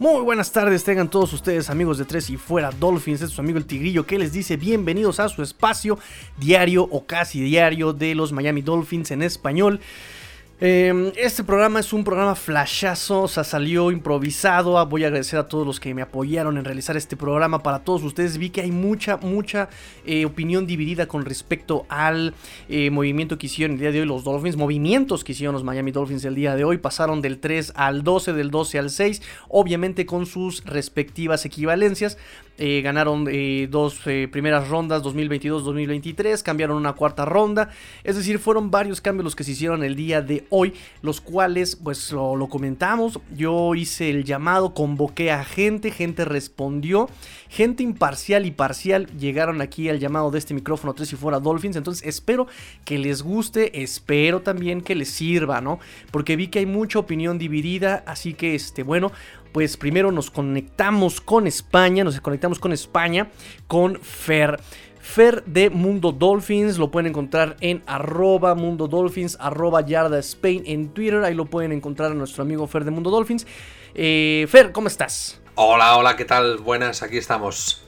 Muy buenas tardes, tengan todos ustedes amigos de Tres y Fuera Dolphins, este es su amigo el Tigrillo que les dice bienvenidos a su espacio diario o casi diario de los Miami Dolphins en español. Em, este programa es un programa flashazo, o sea, salió improvisado. Ah, voy a agradecer a todos los que me apoyaron en realizar este programa. Para todos ustedes, vi que hay mucha, mucha eh, opinión dividida con respecto al eh, movimiento que hicieron el día de hoy los Dolphins. Movimientos que hicieron los Miami Dolphins el día de hoy. Pasaron del 3 al 12, del 12 al 6, obviamente con sus respectivas equivalencias. Eh, ganaron dos primeras rondas 2022-2023, cambiaron una cuarta ronda. Es decir, fueron varios cambios los que se hicieron el día de hoy, los cuales pues lo, comentamos, yo hice el llamado, convoqué a gente, gente respondió, gente imparcial y parcial llegaron aquí al llamado de este micrófono 3 y fuera Dolphins, entonces espero que les guste, espero también que les sirva, ¿no? Porque vi que hay mucha opinión dividida, así que este, bueno, pues primero nos conectamos con España, nos conectamos con España, con Fer. Fer de Mundo Dolphins, lo pueden encontrar en arroba Mundo Dolphins, arroba Yarda Spain en Twitter, ahí lo pueden encontrar a nuestro amigo Fer de Mundo Dolphins. Eh, Fer, ¿cómo estás? Hola, hola, ¿qué tal? Buenas, aquí estamos.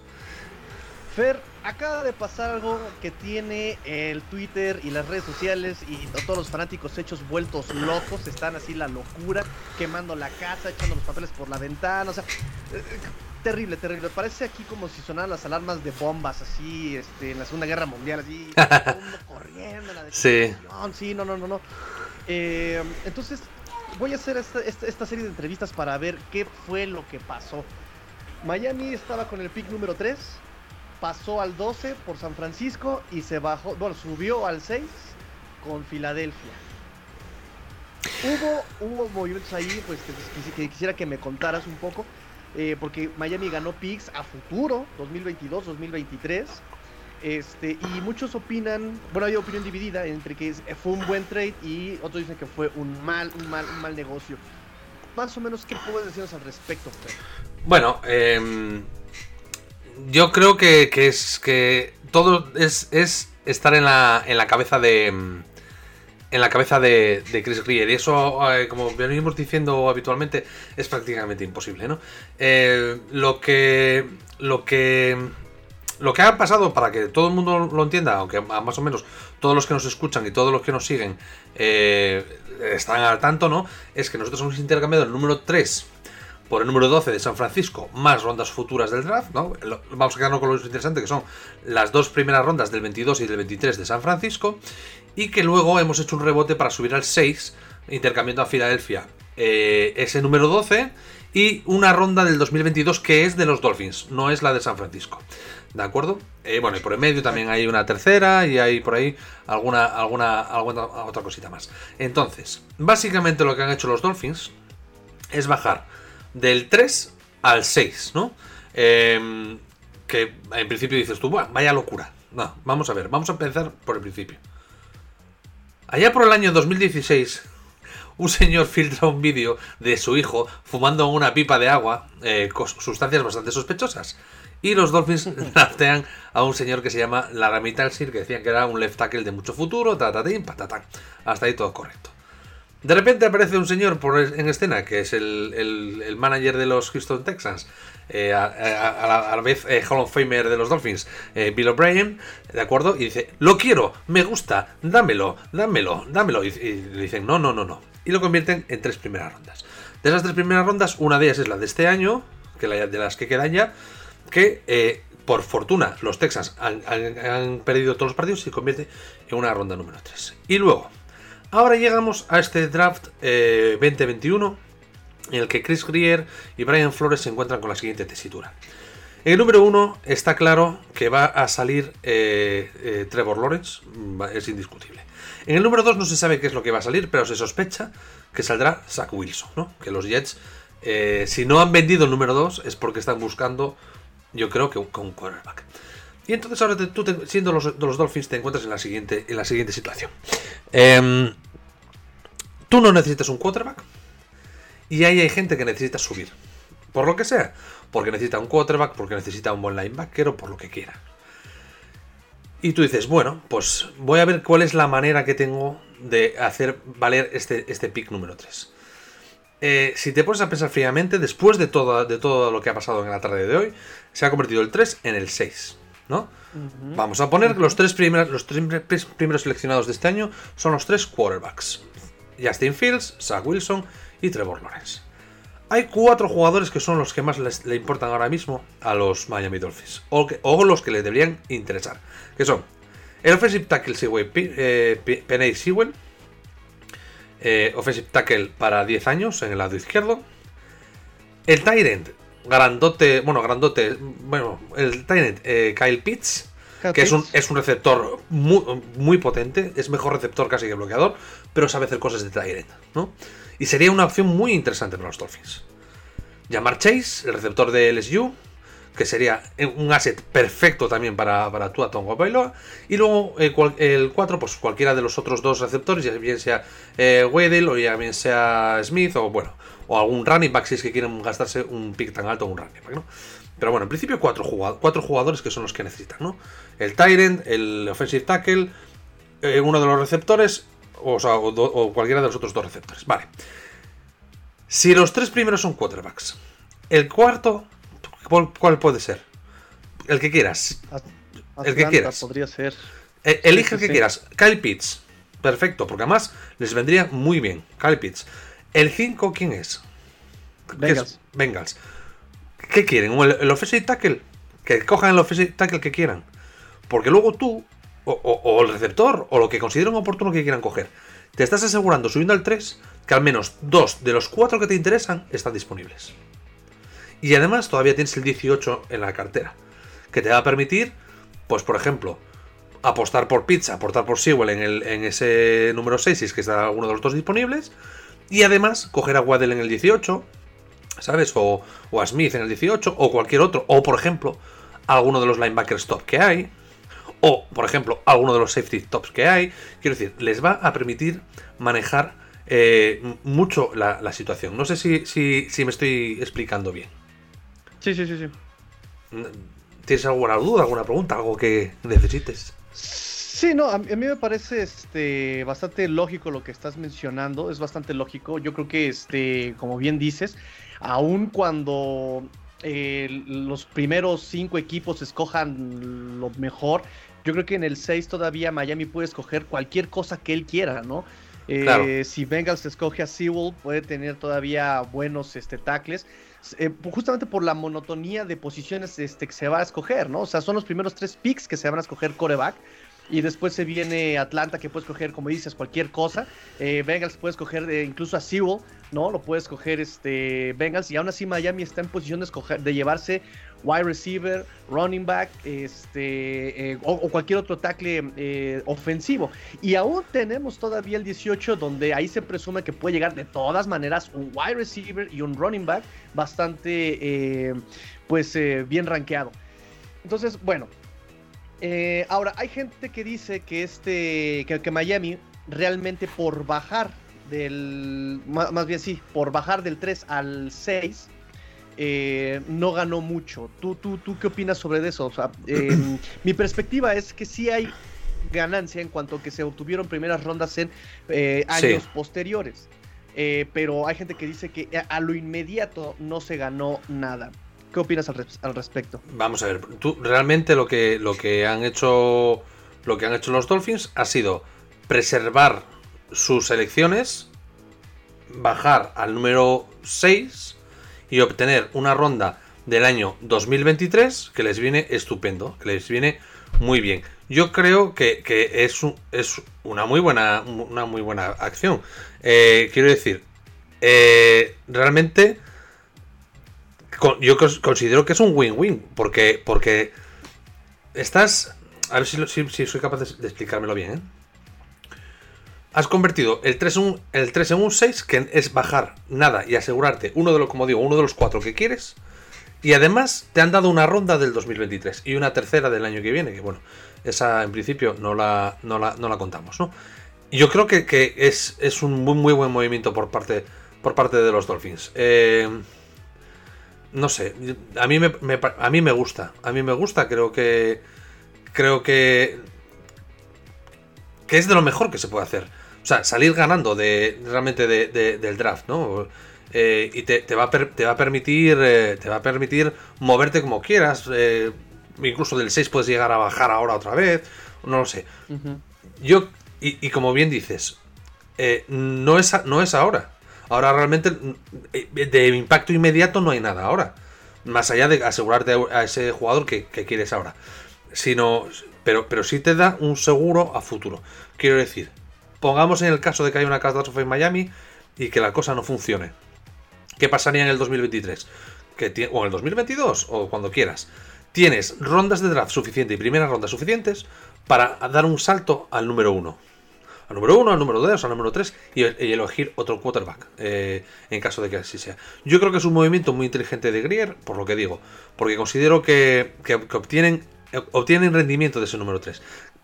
Fer, acaba de pasar algo que tiene el Twitter y las redes sociales y todos los fanáticos hechos vueltos locos, están así la locura, quemando la casa, echando los papeles por la ventana, o sea, eh, terrible, terrible. Parece aquí como si sonaran las alarmas de bombas, así, este, en la Segunda Guerra Mundial, así, todo mundo corriendo, la sí. sí, no, no, no, no. Eh, entonces, voy a hacer esta, esta, serie de entrevistas para ver qué fue lo que pasó. Miami estaba con el pick número 3, pasó al 12 por San Francisco y se bajó, bueno, subió al 6 con Filadelfia. Hubo, hubo movimientos ahí, pues que quisiera que me contaras un poco. Eh, porque Miami ganó picks a futuro, 2022, 2023. Este, y muchos opinan, bueno, hay opinión dividida entre que fue un buen trade y otros dicen que fue un mal, un mal, un mal negocio. Más o menos, ¿qué puedes decirnos al respecto, Bueno, em, yo creo que, es que todo es, es estar en la, en la cabeza de em, en la cabeza de, Chris Greer. Y eso, eh, como venimos diciendo habitualmente, es prácticamente imposible, ¿no? Eh, lo que. Lo que. Lo que ha pasado, para que todo el mundo lo entienda, aunque más o menos todos los que nos escuchan y todos los que nos siguen eh, están al tanto, ¿no? Es que nosotros hemos intercambiado el número 3 por el número 12 de San Francisco, más rondas futuras del draft, ¿no? Vamos a quedarnos con lo interesante, que son las dos primeras rondas del 22 y del 23 de San Francisco, y que luego hemos hecho un rebote para subir al 6, intercambiando a Filadelfia eh, ese número 12 y una ronda del 2022 que es de los Dolphins, no es la de San Francisco. ¿De acuerdo? Eh, bueno, y por el medio también hay una tercera y hay por ahí alguna, alguna, alguna otra cosita más. Entonces, básicamente lo que han hecho los Dolphins es bajar del 3 al 6, ¿no? Em, que en principio dices tú, bueno, vaya locura. No, vamos a ver, vamos a empezar por el principio. Allá por el año 2016, un señor filtra un vídeo de su hijo fumando una pipa de agua eh, con sustancias bastante sospechosas. Y los Dolphins draftean a un señor que se llama Laramie Talsir, que decían que era un left tackle de mucho futuro, tatatín, patatán. Hasta ahí todo correcto. De repente aparece un señor por, en escena, que es el, manager de los Houston Texans, eh, a, la, vez eh, Hall of Famer de los Dolphins, eh, Bill O'Brien, ¿de acuerdo? Y dice, lo quiero, me gusta, dámelo, dámelo, dámelo. Y, le dicen, no, no, no, no. Y lo convierten en tres primeras rondas. De esas tres primeras rondas, una de ellas es la de este año, que la, de las que quedan ya, que por fortuna los Texans han, han perdido todos los partidos y se convierte en una ronda número 3. Y luego Ahora llegamos a este draft 2021 eh, en el que Chris Greer y Brian Flores se encuentran con la siguiente tesitura. En el número 1 está claro que va a salir eh, eh, Trevor Lawrence, es indiscutible. En el número 2 no se sabe qué es lo que va a salir, pero se sospecha que saldrá Zach Wilson, ¿no? Que los Jets, si no han vendido el número 2 es porque están buscando, yo creo que un, un quarterback. Y entonces ahora tú, siendo los, los, Dolphins, te encuentras en la siguiente, en la siguiente situación. Em, tú no necesitas un quarterback. Y ahí hay gente que necesita subir. Por lo que sea. Porque necesita un quarterback, porque necesita un buen linebacker o por lo que quiera. Y tú dices, bueno, pues voy a ver cuál es la manera que tengo de hacer valer este, este pick número 3. eh, si te pones a pensar fríamente, después de todo, de todo lo que ha pasado en la tarde de hoy, se ha convertido el 3 en el 6, ¿no? Vamos a poner que los tres, primeros, los tres primeros seleccionados de este año son los tres quarterbacks. Justin Fields, Zach Wilson y Trevor Lawrence. Hay cuatro jugadores que son los que más le importan ahora mismo a los Miami Dolphins, o, los que le deberían interesar, que son el offensive tackle Sewell, eh, Penny Sewell, eh, offensive tackle para 10 años en el lado izquierdo, el Tyrant grandote, bueno, grandote, bueno, el Tyrant eh, Kyle Pitts, que es un, es un receptor muy, muy, potente, es mejor receptor casi que bloqueador, pero sabe hacer cosas de Tyrant, ¿no? Y sería una opción muy interesante para los Dolphins. Llamar Chase, el receptor de LSU, que sería un asset perfecto también para, para Tua Tonga Bailoa. Y luego eh, el 4, pues cualquiera de los otros dos receptores, ya bien sea eh, Weddle o ya bien sea Smith, o bueno, o algún running back si es que quieren gastarse un pick tan alto en un running back, ¿no? Pero bueno, en principio cuatro, cuatro jugadores que son los que necesitan, ¿no? El Tyrant, el Offensive Tackle, eh, uno de los receptores o, cualquiera de los otros dos receptores. Vale. Si los tres primeros son quarterbacks, el cuarto, ¿cuál, puede ser? El que quieras. el que quieras. Podría ser. E, elige el que quieras. Kyle Pitts. Perfecto, porque además les vendría muy bien. Kyle Pitts. El 5, ¿quién es? Bengals. Bengals. ¿Qué quieren? ¿El, el offensive tackle? Que cojan el offensive tackle que quieran. Porque luego tú o, el receptor, o lo que consideren oportuno que quieran coger. Te estás asegurando, subiendo al 3, que al menos dos de los cuatro que te interesan están disponibles. Y además todavía tienes el 18 en la cartera, que te va a permitir, pues por ejemplo, apostar por Pizza, apostar por Sewell en, el, en ese número 6, si es que está uno de los dos disponibles, y además coger a Waddell en el 18, ¿sabes? O, o a Smith en el 18, o cualquier otro, o por ejemplo, alguno de los linebackers top que hay, o, por ejemplo, alguno de los safety tops que hay. Quiero decir, les va a permitir manejar eh, mucho la, situación. No sé si, si, me estoy explicando bien. Sí, sí, sí, sí. ¿Tienes alguna duda, alguna pregunta, algo que necesites? Sí, no, a, mí me parece este, bastante lógico lo que estás mencionando, es bastante lógico. Yo creo que, este, como bien dices, aun cuando eh, los primeros cinco equipos escojan lo mejor, yo creo que en el 6 todavía Miami puede escoger cualquier cosa que él quiera, ¿no? Eh, si Bengals escoge a Sewell, puede tener todavía buenos este, tackles. Eh, justamente por la monotonía de posiciones este, que se va a escoger, ¿no? O sea, son los primeros tres picks que se van a escoger coreback. Y después se viene Atlanta, que puede escoger, como dices, cualquier cosa. Eh, Bengals puede escoger incluso a Sewell, ¿no? Lo puede escoger este, Bengals. Y aún así Miami está en posición de, escoger, de llevarse wide receiver, running back, este, eh, o, cualquier otro tackle eh, ofensivo. Y aún tenemos todavía el 18, donde ahí se presume que puede llegar de todas maneras un wide receiver y un running back bastante, eh, pues, bien rankeado. Entonces, bueno. Ahora, hay gente que dice que este, que, que Miami realmente por bajar del, más bien sí, por bajar del 3 al 6, eh, no ganó mucho. ¿Tú, tú, ¿Tú qué opinas sobre eso? Em, mi perspectiva es que sí hay ganancia en cuanto a que se obtuvieron primeras rondas en eh, años posteriores. Eh, pero hay gente que dice que a lo inmediato no se ganó nada. ¿Qué opinas al, respecto? Vamos a ver, tú realmente lo que, lo que han hecho lo que han hecho los Dolphins ha sido preservar sus elecciones, bajar al número 6 y obtener una ronda del año 2023 que les viene estupendo, que les viene muy bien. Yo creo que, es, es, una, muy buena, una muy buena acción. Eh, quiero decir, eh, realmente yo considero que es un win-win, porque, porque estás... A ver si, si, soy capaz de, explicármelo bien. ¿eh? Has convertido el 3, en un, el 3 en un 6, que es bajar nada y asegurarte uno de los, como digo, uno de los cuatro que quieres. Y además te han dado una ronda del 2023 y una tercera del año que viene, que bueno, esa en principio no la, no la, no la contamos, ¿no? Yo creo que, es, es, un muy, muy, buen movimiento por parte, por parte de los Dolphins. Eh, no sé, a mí me, a mí me gusta, a mí me gusta, creo que creo que que es de lo mejor que se puede hacer O sea, salir ganando de realmente del draft, ¿no? Eh, y te, va a te, va a permitir eh, te va a permitir moverte como quieras. Eh, incluso del 6 puedes llegar a bajar ahora otra vez. No lo sé. Yo, y, como bien dices, no, es, no es ahora. Ahora realmente de impacto inmediato no hay nada ahora. Más allá de asegurarte a ese jugador que, quieres ahora. Sino, pero, pero sí te da un seguro a futuro. Quiero decir, pongamos en el caso de que haya una catástrofe en Miami y que la cosa no funcione. ¿Qué pasaría en el 2023? Que o en el 2022 o cuando quieras. Tienes rondas de draft suficiente y primeras rondas suficientes para dar un salto al número 1. Número 1, al número 2, al número 3 y, elegir otro quarterback eh, en caso de que así sea. Yo creo que es un movimiento muy inteligente de Grier, por lo que digo, porque considero que, que obtienen obtienen rendimiento de ese número 3.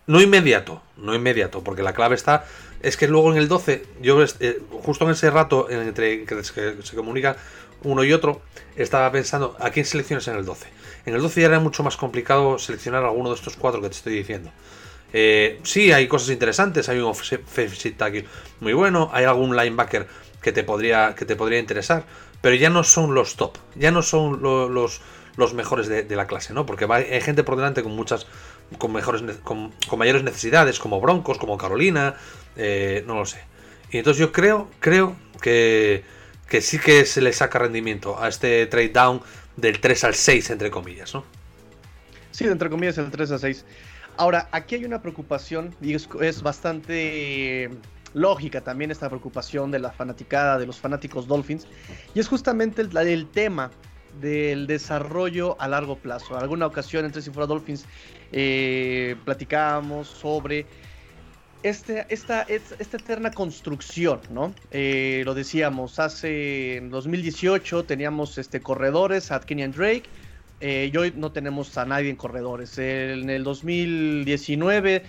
No inmediato, no inmediato, porque la clave está. Es que luego en el 12, yo eh, justo en ese rato entre que se comunica uno y otro, estaba pensando a quién seleccionas en el 12. En el 12 ya era mucho más complicado seleccionar alguno de estos cuatro que te estoy diciendo. Eh, sí, hay cosas interesantes, hay un offensive tackle muy bueno, hay algún linebacker que te podría, que te podría interesar, pero ya no son los top, ya no son los los mejores de, la clase, ¿no? Porque hay gente por delante con muchas, con mejores, con, mayores necesidades, como Broncos, como Carolina, eh, no lo sé. Y entonces yo creo, creo que, que sí que se le saca rendimiento a este trade down del 3 al 6, entre comillas, ¿no? Sí, entre comillas, el 3 al 6. Ahora, aquí hay una preocupación, y es, bastante lógica también esta preocupación de la fanaticada, de los fanáticos Dolphins, y es justamente el, tema del desarrollo a largo plazo. En alguna ocasión entre Fuera Dolphins eh, platicábamos sobre este, esta, esta eterna construcción, ¿no? Eh, lo decíamos, hace en 2018 teníamos este, corredores, a Kenyan Drake, eh, y hoy no tenemos a nadie en corredores. En el 2019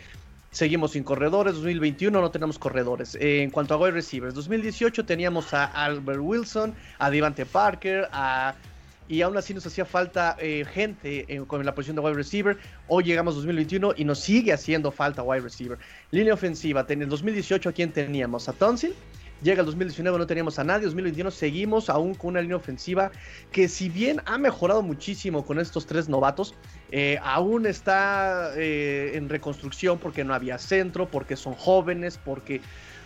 seguimos sin corredores, 2021 no tenemos corredores. en cuanto a wide receivers, 2018 teníamos a Albert Wilson, a Devante Parker, a y aún así nos hacía falta eh, gente con la posición de wide receiver. Hoy llegamos 2021 y nos sigue haciendo falta wide receiver. Línea ofensiva, en el 2018 a quién teníamos a Tonsil. Llega el 2019, no teníamos a nadie. 2021 seguimos aún con una línea ofensiva que si bien ha mejorado muchísimo con estos tres novatos, eh, aún está eh, en reconstrucción porque no había centro, porque son jóvenes, porque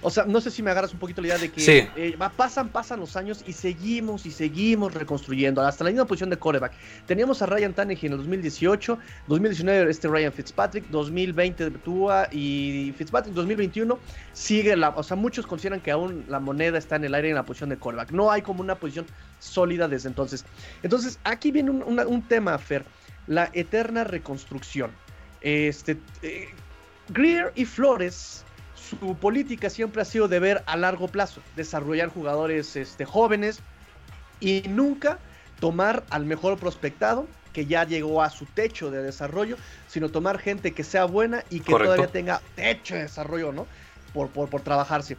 o sea, no sé si me agarras un poquito la idea de que eh, pasan, pasan los años y seguimos y seguimos reconstruyendo. Hasta la misma posición de coreback. Teníamos a Ryan Tannehill en el 2018, 2019 este Ryan Fitzpatrick, 2020 Tua y Fitzpatrick 2021 sigue la, o sea, muchos consideran que aún la moneda está en el aire en la posición de coreback. No hay como una posición sólida desde entonces. Entonces, aquí viene un, tema, Fer, la eterna reconstrucción. Este, eh, Greer y Flores su política siempre ha sido de ver a largo plazo, desarrollar jugadores este, jóvenes y nunca tomar al mejor prospectado que ya llegó a su techo de desarrollo, sino tomar gente que sea buena y que todavía tenga techo de desarrollo, ¿no? Por, por, por trabajarse.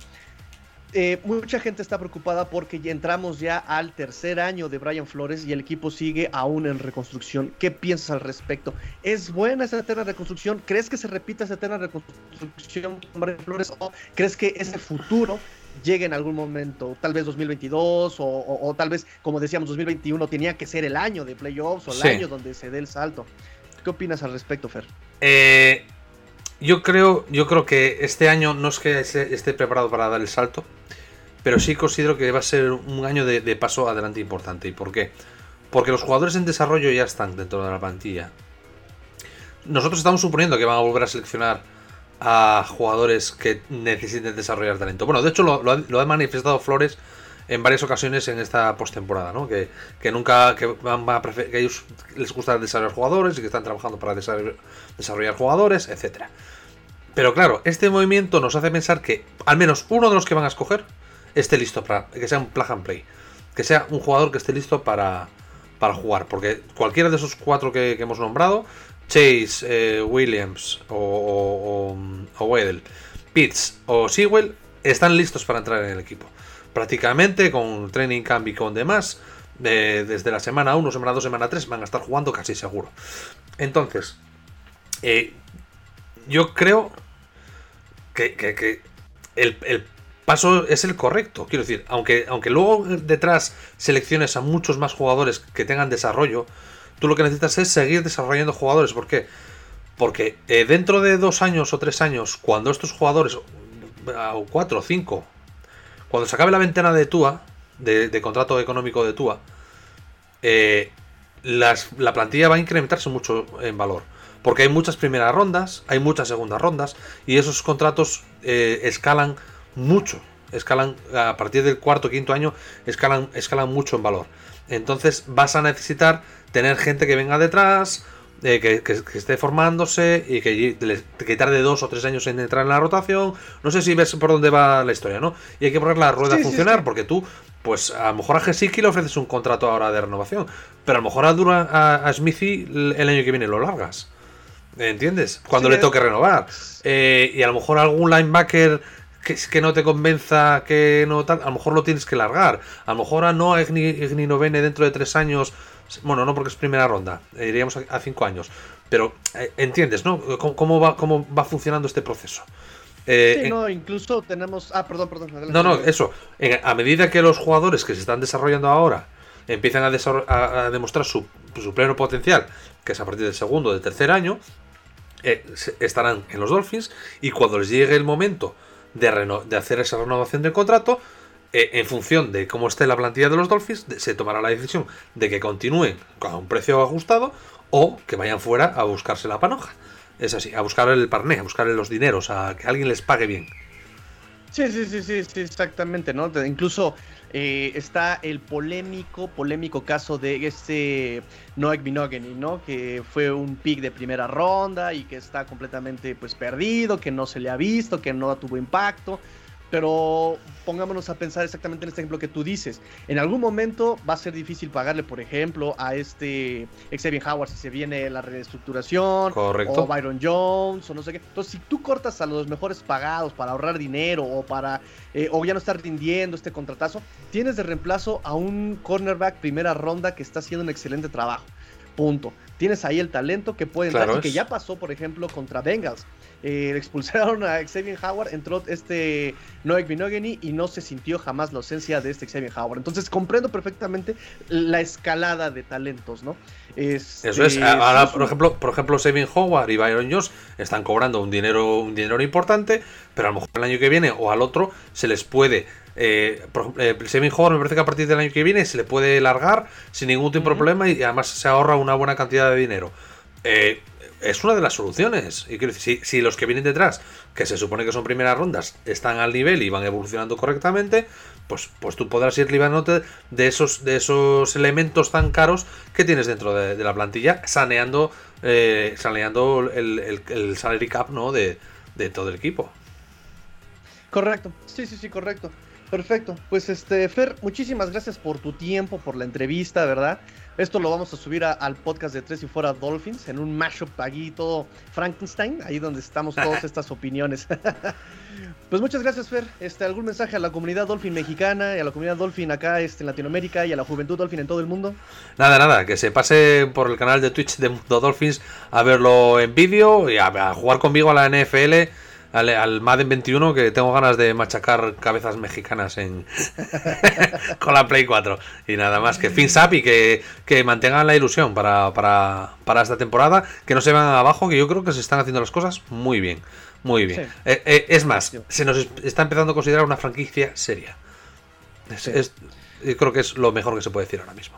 Eh, mucha gente está preocupada porque ya entramos ya al tercer año de Brian Flores y el equipo sigue aún en reconstrucción. ¿Qué piensas al respecto? ¿Es buena esa eterna reconstrucción? ¿Crees que se repita esa eterna reconstrucción con Brian Flores? ¿O crees que ese futuro llegue en algún momento? Tal vez 2022 o, tal vez, como decíamos, 2021 tenía que ser el año de playoffs o el año donde se dé el salto. ¿Qué opinas al respecto, Fer? Eh, yo creo, yo creo que este año no es que esté preparado para dar el salto, pero sí considero que va a ser un año de, paso adelante importante. ¿Y por qué? Porque los jugadores en desarrollo ya están dentro de la plantilla. Nosotros estamos suponiendo que van a volver a seleccionar a jugadores que necesiten desarrollar talento. Bueno, de hecho lo, ha, manifestado Flores en varias ocasiones en esta postemporada, ¿no? Que, nunca que, van a que ellos les gusta desarrollar jugadores y que están trabajando para desarrollar jugadores, etcétera. Pero claro, este movimiento nos hace pensar que al menos uno de los que van a escoger esté listo para que sea un plug and play, que sea un jugador que esté listo para, para jugar, porque cualquiera de esos cuatro que, hemos nombrado, Chase, eh, Williams o, o, o Weddle, Pitts o Sewell, están listos para entrar en el equipo. Prácticamente con training camp y con demás, desde la semana 1, semana 2, semana 3 van a estar jugando casi seguro. Entonces, eh, yo creo que, el, paso es el correcto. Quiero decir, aunque, aunque luego detrás selecciones a muchos más jugadores que tengan desarrollo, tú lo que necesitas es seguir desarrollando jugadores. ¿Por qué? Porque eh, dentro de dos años o tres años, cuando estos jugadores, o cuatro o cinco, cuando se acabe la ventana de Tua, de, contrato económico de Tua, eh, la plantilla va a incrementarse mucho en valor. Porque hay muchas primeras rondas, hay muchas segundas rondas, y esos contratos eh, escalan mucho. Escalan a partir del cuarto o quinto año, escalan, escalan mucho en valor. Entonces vas a necesitar tener gente que venga detrás, eh, que, esté formándose y que, que, tarde dos o tres años en entrar en la rotación. No sé si ves por dónde va la historia, ¿no? Y hay que poner la rueda a funcionar, porque tú, pues a lo mejor a Gesicki le ofreces un contrato ahora de renovación, pero a lo mejor a, Dura, a, Smithy el año que viene lo largas. ¿Entiendes? Cuando le toque renovar. Eh, y a lo mejor algún linebacker que, que, no te convenza, que no tal, a lo mejor lo tienes que largar. A lo mejor a no Igni Novene dentro de tres años. Bueno, no porque es primera ronda, eh, iríamos a, cinco años. Pero eh, entiendes, ¿no? ¿Cómo, va, ¿Cómo va funcionando este proceso? sí, no, incluso tenemos. Ah, perdón, perdón. no, no, eso. a medida que los jugadores que se están desarrollando ahora empiezan a, a demostrar su, su, pleno potencial, que es a partir del segundo o del tercer año, eh, estarán en los Dolphins y cuando les llegue el momento de, de hacer esa renovación del contrato, eh, en función de cómo esté la plantilla de los Dolphins, se tomará la decisión de que continúen con un precio ajustado o que vayan fuera a buscarse la panoja. Es así, a buscar el parné, a buscar los dineros, a que alguien les pague bien. Sí, sí, sí, sí, sí exactamente, ¿no? Incluso eh, está el polémico, polémico caso de este Noek Binogany, ¿no? Que fue un pick de primera ronda y que está completamente pues perdido, que no se le ha visto, que no tuvo impacto. Pero pongámonos a pensar exactamente en este ejemplo que tú dices. En algún momento va a ser difícil pagarle, por ejemplo, a este Xavier Howard si se viene la reestructuración. Correcto. O Byron Jones, o no sé qué. Entonces, si tú cortas a los mejores pagados para ahorrar dinero o para. Eh, o ya no estar rindiendo este contratazo, tienes de reemplazo a un cornerback primera ronda que está haciendo un excelente trabajo. Punto. Tienes ahí el talento que puede entrar y que ya pasó, por ejemplo, contra Bengals. Eh, expulsaron a Xavier Howard, entró este Noek Binogany y no se sintió jamás la ausencia de este Xavier Howard. Entonces comprendo perfectamente la escalada de talentos, ¿no? Eso es. Ahora, por ejemplo, por ejemplo, Xavier Howard y Byron Jones están cobrando un dinero, un dinero importante, pero a lo mejor el año que viene o al otro se les puede eh, por eh, Howard me parece que a partir del año que viene se le puede largar sin ningún tipo de problema y además se ahorra una buena cantidad de dinero. Eh, es una de las soluciones. Y quiero decir, si, los que vienen detrás, que se supone que son primeras rondas, están al nivel y van evolucionando correctamente, pues, pues tú podrás ir librándote de esos, de esos elementos tan caros que tienes dentro de, la plantilla, saneando, eh, saneando el, el, salary cap ¿no? de, de todo el equipo. Correcto, sí, sí, sí, correcto. Perfecto. Pues este, Fer, muchísimas gracias por tu tiempo, por la entrevista, ¿verdad? Esto lo vamos a subir al podcast de Tres y Fuera Dolphins, en un mashup aquí todo Frankenstein, ahí donde estamos todas estas opiniones. pues muchas gracias, Fer. Este, ¿Algún mensaje a la comunidad Dolphin mexicana y a la comunidad Dolphin acá este, en Latinoamérica y a la juventud Dolphin en todo el mundo? Nada, nada, que se pase por el canal de Twitch de Mundo Dolphins a verlo en vídeo y a jugar conmigo a la NFL al, Madden 21 que tengo ganas de machacar cabezas mexicanas en con la Play 4. Y nada más que fins up y que, mantengan la ilusión para, para, esta temporada, que no se van abajo, que yo creo que se están haciendo las cosas muy bien. Muy bien. Eh, eh, es más, se nos está empezando a considerar una franquicia seria. yo creo que es lo mejor que se puede decir ahora mismo.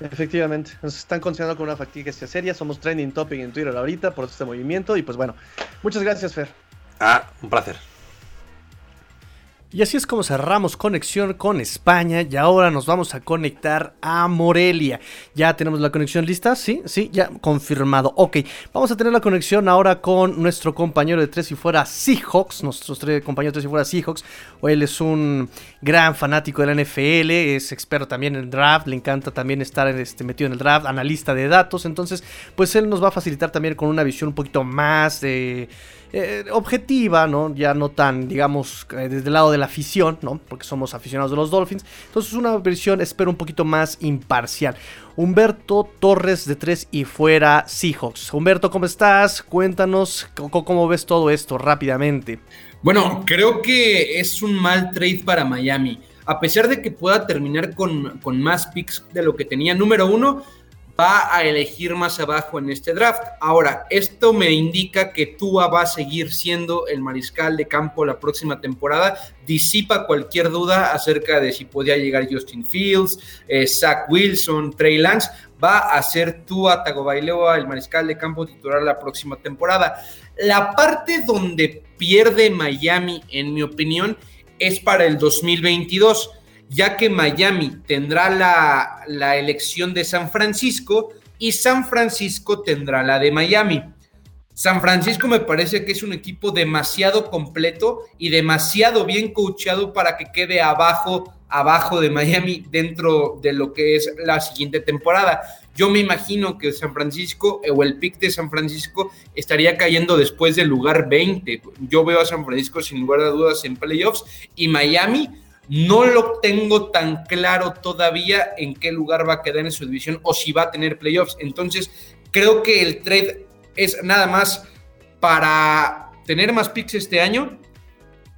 Efectivamente, nos están considerando como una franquicia seria, somos trending topic en Twitter ahorita por este movimiento y pues bueno, muchas gracias Fer. Ah, un placer. Y así es como cerramos conexión con España y ahora nos vamos a conectar a Morelia. Ya tenemos la conexión lista, sí, sí, ya confirmado. Ok, vamos a tener la conexión ahora con nuestro compañero de Tres y Fuera Seahawks, nuestros tres compañeros de Tres y Fuera Seahawks. Él es un gran fanático de la NFL, es experto también en draft, le encanta también estar este, metido en el draft, analista de datos. Entonces, pues él nos va a facilitar también con una visión un poquito más de... objetiva, ¿no? Ya no tan, digamos, eh, desde el lado de la afición, ¿no? Porque somos aficionados de los Dolphins. Entonces una versión, espero, un poquito más imparcial. Humberto Torres de 3 y fuera Seahawks. Humberto, ¿cómo estás? Cuéntanos cómo, ves todo esto rápidamente. Bueno, creo que es un mal trade para Miami. A pesar de que pueda terminar con, con más picks de lo que tenía, número uno, va a elegir más abajo en este draft. Ahora, esto me indica que Tua va a seguir siendo el mariscal de campo la próxima temporada. Disipa cualquier duda acerca de si podía llegar Justin Fields, eh, Zach Wilson, Trey Lance. Va a ser Tua Tagovailoa el mariscal de campo titular la próxima temporada. La parte donde pierde Miami, en mi opinión, es para el 2022 ya que Miami tendrá la, elección de San Francisco y San Francisco tendrá la de Miami. San Francisco me parece que es un equipo demasiado completo y demasiado bien coachado para que quede abajo, abajo de Miami dentro de lo que es la siguiente temporada. Yo me imagino que San Francisco o el pick de San Francisco estaría cayendo después del lugar 20. Yo veo a San Francisco sin lugar a dudas en playoffs y Miami no lo tengo tan claro todavía en qué lugar va a quedar en su división o si va a tener playoffs. Entonces, creo que el trade es nada más para tener más picks este año,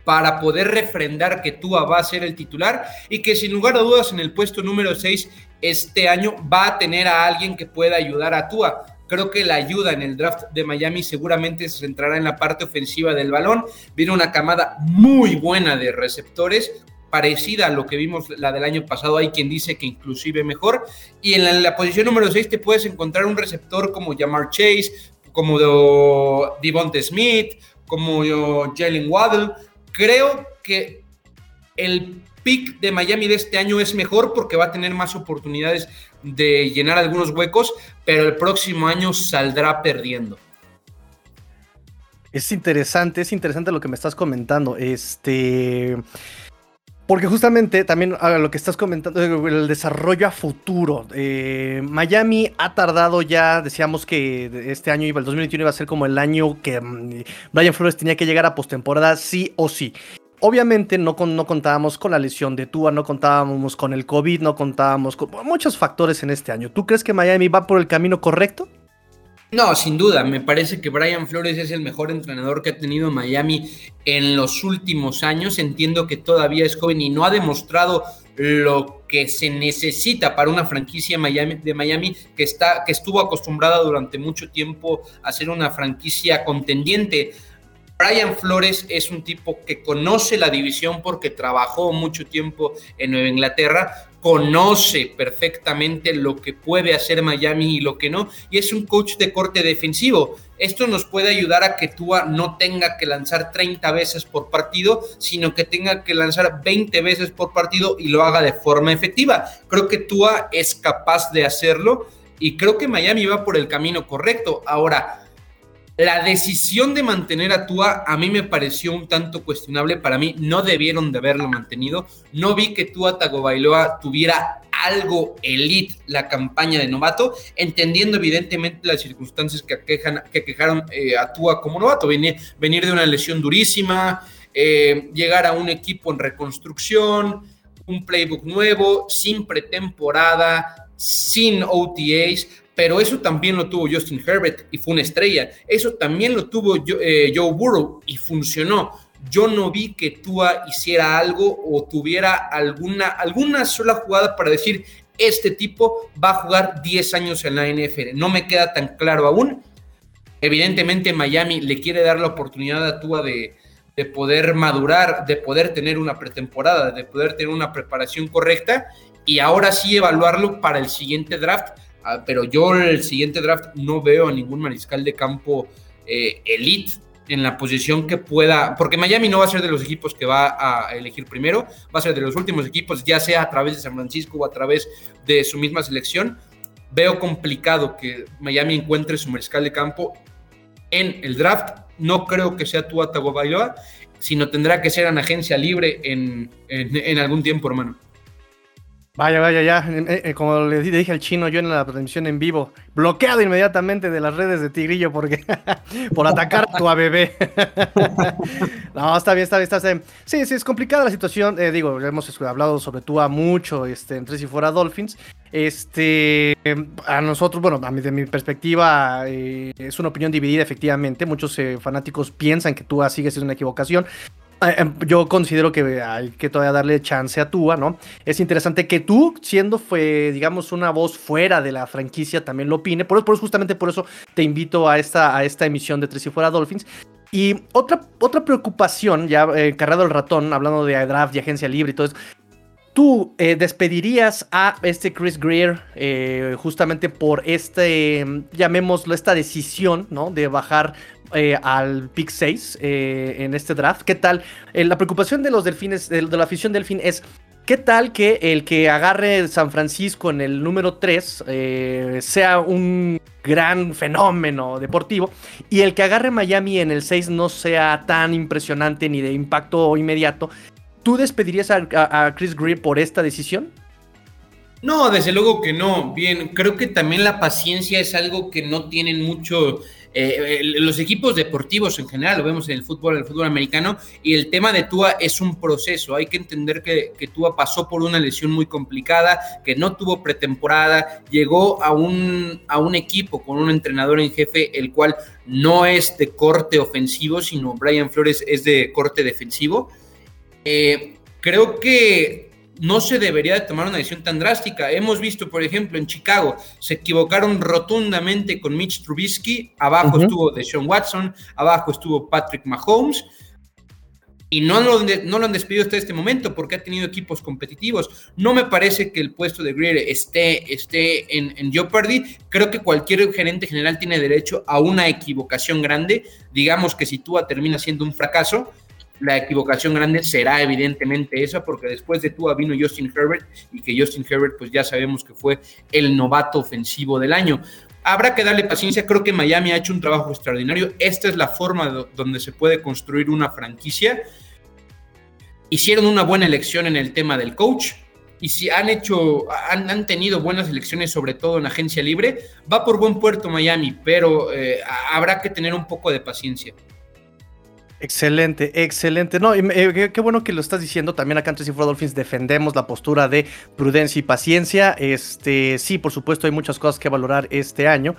para poder refrendar que Tua va a ser el titular y que sin lugar a dudas en el puesto número 6 este año va a tener a alguien que pueda ayudar a Tua. Creo que la ayuda en el draft de Miami seguramente se centrará en la parte ofensiva del balón. Viene una camada muy buena de receptores, parecida a lo que vimos la del año pasado, hay quien dice que inclusive mejor. Y en la, posición número 6 te puedes encontrar un receptor como Jamar Chase, como Devonte Smith, como Jalen Waddle. Creo que el pick de Miami de este año es mejor porque va a tener más oportunidades de llenar algunos huecos, pero el próximo año saldrá perdiendo. Es interesante, es interesante lo que me estás comentando. Este. Porque justamente también lo que estás comentando, el desarrollo a futuro. Eh, Miami ha tardado ya, decíamos que este año iba, el 2021 iba a ser como el año que mm, Brian Flores tenía que llegar a postemporada sí o sí. Obviamente no, no contábamos con la lesión de Tua, no contábamos con el COVID, no contábamos con muchos factores en este año. ¿Tú crees que Miami va por el camino correcto? No, sin duda, me parece que Brian Flores es el mejor entrenador que ha tenido Miami en los últimos años. Entiendo que todavía es joven y no ha demostrado lo que se necesita para una franquicia de Miami que, está, que estuvo acostumbrada durante mucho tiempo a ser una franquicia contendiente. Brian Flores es un tipo que conoce la división porque trabajó mucho tiempo en Nueva Inglaterra, conoce perfectamente lo que puede hacer Miami y lo que no, y es un coach de corte defensivo. Esto nos puede ayudar a que Tua no tenga que lanzar 30 veces por partido, sino que tenga que lanzar 20 veces por partido y lo haga de forma efectiva. Creo que Tua es capaz de hacerlo y creo que Miami va por el camino correcto. Ahora, la decisión de mantener a Tua a mí me pareció un tanto cuestionable. Para mí no debieron de haberlo mantenido. No vi que Tua Tagovailoa tuviera algo elite la campaña de novato, entendiendo evidentemente las circunstancias que, aquejan, que quejaron eh, a Tua como novato. Venir, venir de una lesión durísima, eh, llegar a un equipo en reconstrucción, un playbook nuevo, sin pretemporada, sin OTAs pero eso también lo tuvo Justin Herbert y fue una estrella. Eso también lo tuvo eh, Joe Burrow y funcionó. Yo no vi que Tua hiciera algo o tuviera alguna, alguna sola jugada para decir, este tipo va a jugar 10 años en la NFL. No me queda tan claro aún. Evidentemente Miami le quiere dar la oportunidad a Tua de, de poder madurar, de poder tener una pretemporada, de poder tener una preparación correcta y ahora sí evaluarlo para el siguiente draft pero yo el siguiente draft no veo a ningún mariscal de campo eh, elite en la posición que pueda, porque Miami no va a ser de los equipos que va a elegir primero, va a ser de los últimos equipos, ya sea a través de San Francisco o a través de su misma selección. Veo complicado que Miami encuentre su mariscal de campo en el draft. No creo que sea Tua Tagovailoa, sino tendrá que ser en agencia libre en, en algún tiempo, hermano. Vaya, vaya, ya. Eh, eh, como le dije al chino yo en la transmisión en vivo, bloqueado inmediatamente de las redes de Tigrillo porque por atacar a tu bebé. no, está bien, está bien, está bien. Sí, sí, es complicada la situación. Eh, digo, hemos hablado sobre Tua mucho este, en Tres y Fuera Dolphins. Este, a nosotros, bueno, a de mi perspectiva, eh, es una opinión dividida, efectivamente. Muchos eh, fanáticos piensan que Tua sigue siendo una equivocación. Eh, em, yo considero que hay que todavía darle chance a Tua, ¿no? Es interesante que tú, siendo fue, digamos, una voz fuera de la franquicia, también lo opine. Por, por justamente por eso te invito a esta, a esta emisión de Tres y Fuera Dolphins. Y otra, otra preocupación, ya cargado el ratón, hablando de draft y agencia libre y todo eso, ¿Tú eh, despedirías a este Chris Greer eh, justamente por este, llamémoslo, esta decisión, ¿no? De bajar eh, al pick 6 en este draft. ¿Qué tal? la preocupación de los delfines, de, la afición delfín es, ¿qué tal que el que agarre San Francisco en el número 3 sea un gran fenómeno deportivo y el que agarre Miami en el 6 no sea tan impresionante ni de impacto inmediato ¿Tú despedirías a, Chris Greer por esta decisión? No, desde luego que no. Bien, creo que también la paciencia es algo que no tienen mucho eh, los equipos deportivos en general, lo vemos en el fútbol, el fútbol americano, y el tema de Tua es un proceso. Hay que entender que, Tua pasó por una lesión muy complicada, que no tuvo pretemporada, llegó a un, a un equipo con un entrenador en jefe, el cual no es de corte ofensivo, sino Brian Flores es de corte defensivo. Eh, creo que no se debería de tomar una decisión tan drástica. Hemos visto, por ejemplo, en Chicago, se equivocaron rotundamente con Mitch Trubisky, abajo estuvo Deshaun Watson, abajo estuvo Patrick Mahomes, y no lo, no lo han despedido hasta este momento porque ha tenido equipos competitivos. No me parece que el puesto de Greer esté, esté en, en jeopardy. Creo que cualquier gerente general tiene derecho a una equivocación grande. Digamos que si Tua termina siendo un fracaso, la equivocación grande será evidentemente esa, porque después de Tua vino Justin Herbert y que Justin Herbert pues ya sabemos que fue el novato ofensivo del año. Habrá que darle paciencia, creo que Miami ha hecho un trabajo extraordinario, esta es la forma donde se puede construir una franquicia. Hicieron una buena elección en el tema del coach, y si han hecho, han, tenido buenas elecciones, sobre todo en agencia libre, va por buen puerto Miami, pero eh, habrá que tener un poco de paciencia. Excelente, excelente. No, eh, qué, bueno que lo estás diciendo. También acá en Tres Dolphins defendemos la postura de prudencia y paciencia. Este, sí, por supuesto, hay muchas cosas que valorar este año.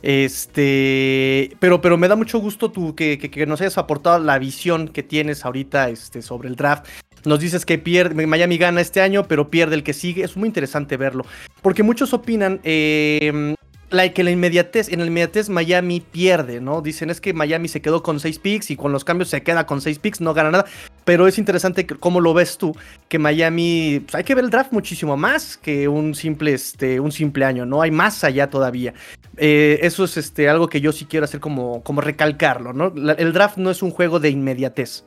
Este, pero, pero me da mucho gusto tú que, nos hayas aportado la visión que tienes ahorita este, sobre el draft. Nos dices que pierde, Miami gana este año, pero pierde el que sigue. Es muy interesante verlo. Porque muchos opinan, eh, la que la inmediatez, en la inmediatez Miami pierde, ¿no? Dicen es que Miami se quedó con 6 picks y con los cambios se queda con 6 picks, no gana nada. Pero es interesante cómo lo ves tú, que Miami, pues hay que ver el draft muchísimo más que un simple, este, un simple año, ¿no? Hay más allá todavía. Eh, eso es este, algo que yo sí quiero hacer como, como recalcarlo, ¿no? el draft no es un juego de inmediatez.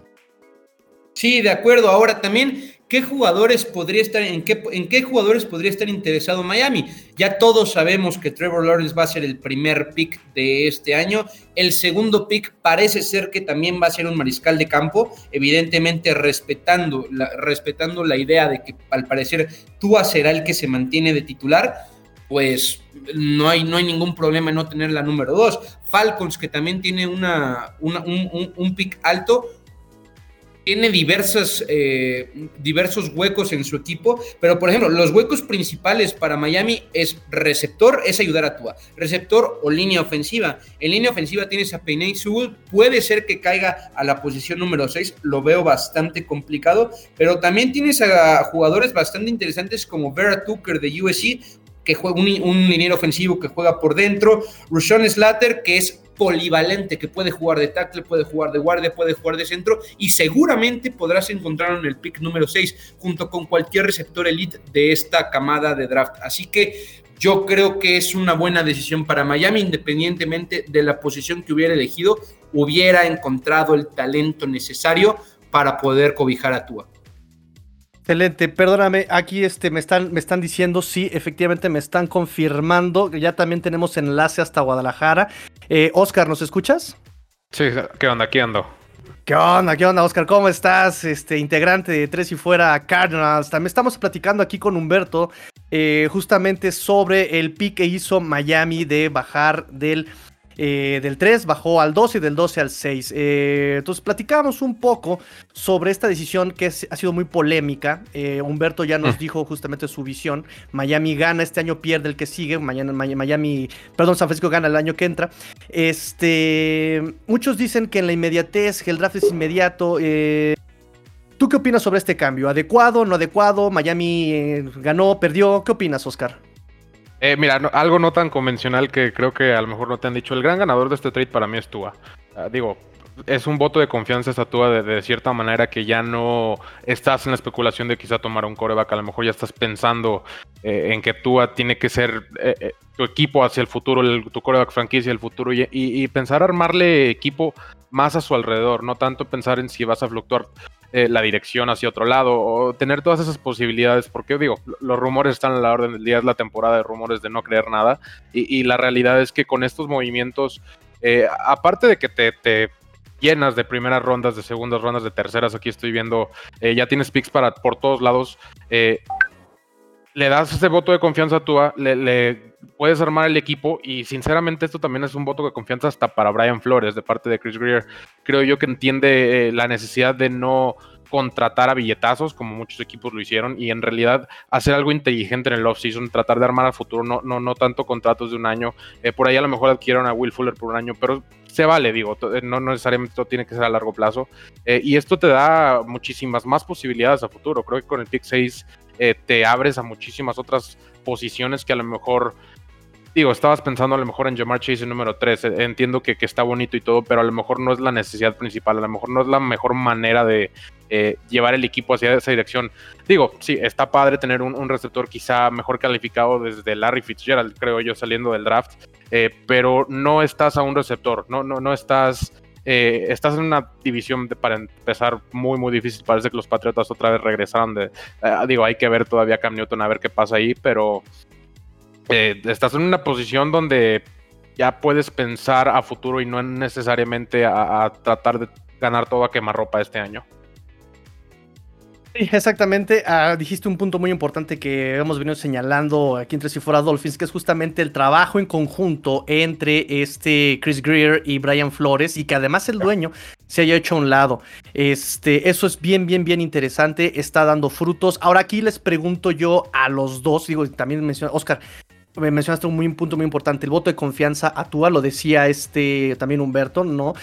Sí, de acuerdo. Ahora también ¿qué jugadores podría estar, en qué, en qué jugadores podría estar interesado Miami? Ya todos sabemos que Trevor Lawrence va a ser el primer pick de este año. El segundo pick parece ser que también va a ser un mariscal de campo, evidentemente respetando la, respetando la idea de que al parecer Tua será el que se mantiene de titular. Pues no hay, no hay ningún problema en no tener la número dos. Falcons, que también tiene una, un, un pick alto, tiene diversas, eh, diversos huecos en su equipo, pero por ejemplo, los huecos principales para Miami es receptor, es ayudar a Tua, receptor o línea ofensiva. En línea ofensiva tienes a Peinei Sewell, puede ser que caiga a la posición número 6, lo veo bastante complicado, pero también tienes a jugadores bastante interesantes como Vera Tucker de USC, que juega un, un liniero ofensivo que juega por dentro, Rushon Slater, que es polivalente, que puede jugar de tackle, puede jugar de guardia, puede jugar de centro y seguramente podrás encontrarlo en el pick número 6 junto con cualquier receptor elite de esta camada de draft. Así que yo creo que es una buena decisión para Miami, independientemente de la posición que hubiera elegido, hubiera encontrado el talento necesario para poder cobijar a Tua. Excelente, perdóname, aquí este, me, están, me están diciendo, sí, efectivamente me están confirmando, ya también tenemos enlace hasta Guadalajara. Eh, Oscar, ¿nos escuchas? Sí, ¿qué onda? Aquí ando. ¿Qué onda? ¿Qué onda, Oscar? ¿Cómo estás? Este integrante de Tres y Fuera Cardinals. También estamos platicando aquí con Humberto eh, justamente sobre el pick que hizo Miami de bajar del eh, del 3 bajó al 12 y del 12 al 6. Eh, entonces platicábamos un poco sobre esta decisión que ha sido muy polémica. Eh, Humberto ya nos mm. dijo justamente su visión. Miami gana, este año pierde el que sigue. Mañana Miami, perdón, San Francisco gana el año que entra. Este, muchos dicen que en la inmediatez, que el draft es inmediato. ¿Tú qué opinas sobre este cambio? ¿Adecuado, no adecuado? ¿Miami ganó, perdió? ¿Qué opinas, Oscar? Eh, mira, algo no tan convencional que creo que a lo mejor no te han dicho. El gran ganador de este trade para mí es Tua. Ah, digo, es un voto de confianza esa Tua de, cierta manera que ya no estás en la especulación de quizá tomar un coreback. A lo mejor ya estás pensando eh, en que Tua tiene que ser eh, tu equipo hacia el futuro, tu coreback franquicia el futuro y, pensar armarle equipo más a su alrededor, no tanto pensar en si vas a fluctuar eh, la dirección hacia otro lado o tener todas esas posibilidades, porque digo, los rumores están a la orden del día, es la temporada de rumores de no creer nada y, la realidad es que con estos movimientos, eh, aparte de que te, llenas de primeras rondas, de segundas rondas, de terceras. Aquí estoy viendo, eh, ya tienes picks para por todos lados le das ese voto de confianza a Tua, le, puedes armar el equipo y sinceramente esto también es un voto de confianza hasta para Brian Flores de parte de Chris Greer. Creo yo que entiende eh, la necesidad de no contratar a billetazos como muchos equipos lo hicieron y en realidad hacer algo inteligente en el offseason, tratar de armar al futuro, no, no, no tanto contratos de un año. Eh, por ahí a lo mejor adquirieron a Will Fuller por un año, pero se vale, digo, eh, no necesariamente tiene que ser a largo plazo. y esto te da muchísimas más posibilidades a futuro. Creo que con el pick 6 eh, te abres a muchísimas otras posiciones que a lo mejor, digo, estabas pensando a lo mejor en Jamar Chase número 3, eh, entiendo que, está bonito y todo, pero a lo mejor no es la necesidad principal, a lo mejor no es la mejor manera de eh, llevar el equipo hacia esa dirección. Digo, sí, está padre tener un, receptor quizá mejor calificado desde Larry Fitzgerald, creo yo, saliendo del draft, pero no estás a un receptor, no, no, no estás eh, estás en una división para empezar muy, muy difícil. Parece que los Patriotas otra vez regresaron de. Eh, digo, hay que ver todavía Cam Newton a ver qué pasa ahí, pero eh, estás en una posición donde ya puedes pensar a futuro y no necesariamente a, tratar de ganar todo a quemarropa este año. Sí, exactamente. Ah, dijiste un punto muy importante que hemos venido señalando aquí entre Si Fuera Dolphins, que es justamente el trabajo en conjunto entre este Chris Greer y Brian Flores, y que además el dueño se haya hecho a un lado. Este, eso es bien, bien, bien interesante. Está dando frutos. Ahora aquí les pregunto yo a los dos, digo, también menciona Oscar, me mencionaste un, muy, punto muy importante, el voto de confianza a Tua, lo decía este también Humberto, ¿no?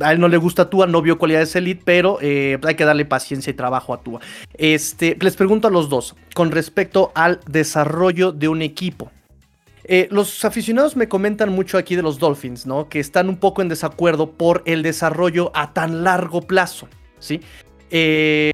A él no le gusta Tua, no vio cualidades elite, pero eh, hay que darle paciencia y trabajo a Tua. Este, les pregunto a los dos, con respecto al desarrollo de un equipo. Eh, los aficionados me comentan mucho aquí de los Dolphins, ¿no? Que están un poco en desacuerdo por el desarrollo a tan largo plazo, ¿sí? Eh,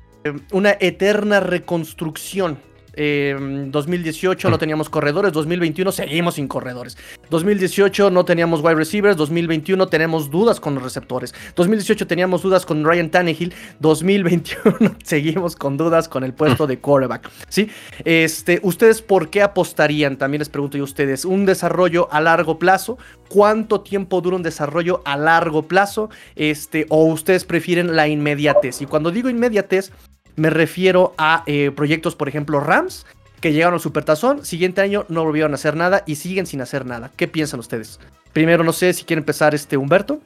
una eterna reconstrucción 2018 em, no teníamos corredores, 2021 seguimos sin corredores. 2018 no teníamos wide receivers, 2021 tenemos dudas con los receptores. 2018 teníamos dudas con Ryan Tannehill, 2021 seguimos con dudas con el puesto de quarterback. ¿sí? Este, ¿Ustedes por qué apostarían? También les pregunto yo a ustedes, ¿un desarrollo a largo plazo? ¿Cuánto tiempo dura un desarrollo a largo plazo? Este, ¿O ustedes prefieren la inmediatez? Y cuando digo inmediatez, me refiero a eh, proyectos, por ejemplo, Rams, que llegaron al Supertazón, siguiente año no volvieron a hacer nada y siguen sin hacer nada. ¿Qué piensan ustedes? Primero, no sé si quiere empezar este Humberto.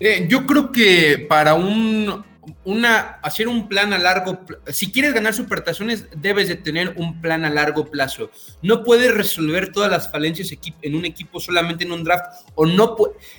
Eh, yo creo que para un, hacer un plan a largo si quieres ganar supertazones, debes de tener un plan a largo plazo. No puedes resolver todas las falencias en un equipo solamente en un draft o no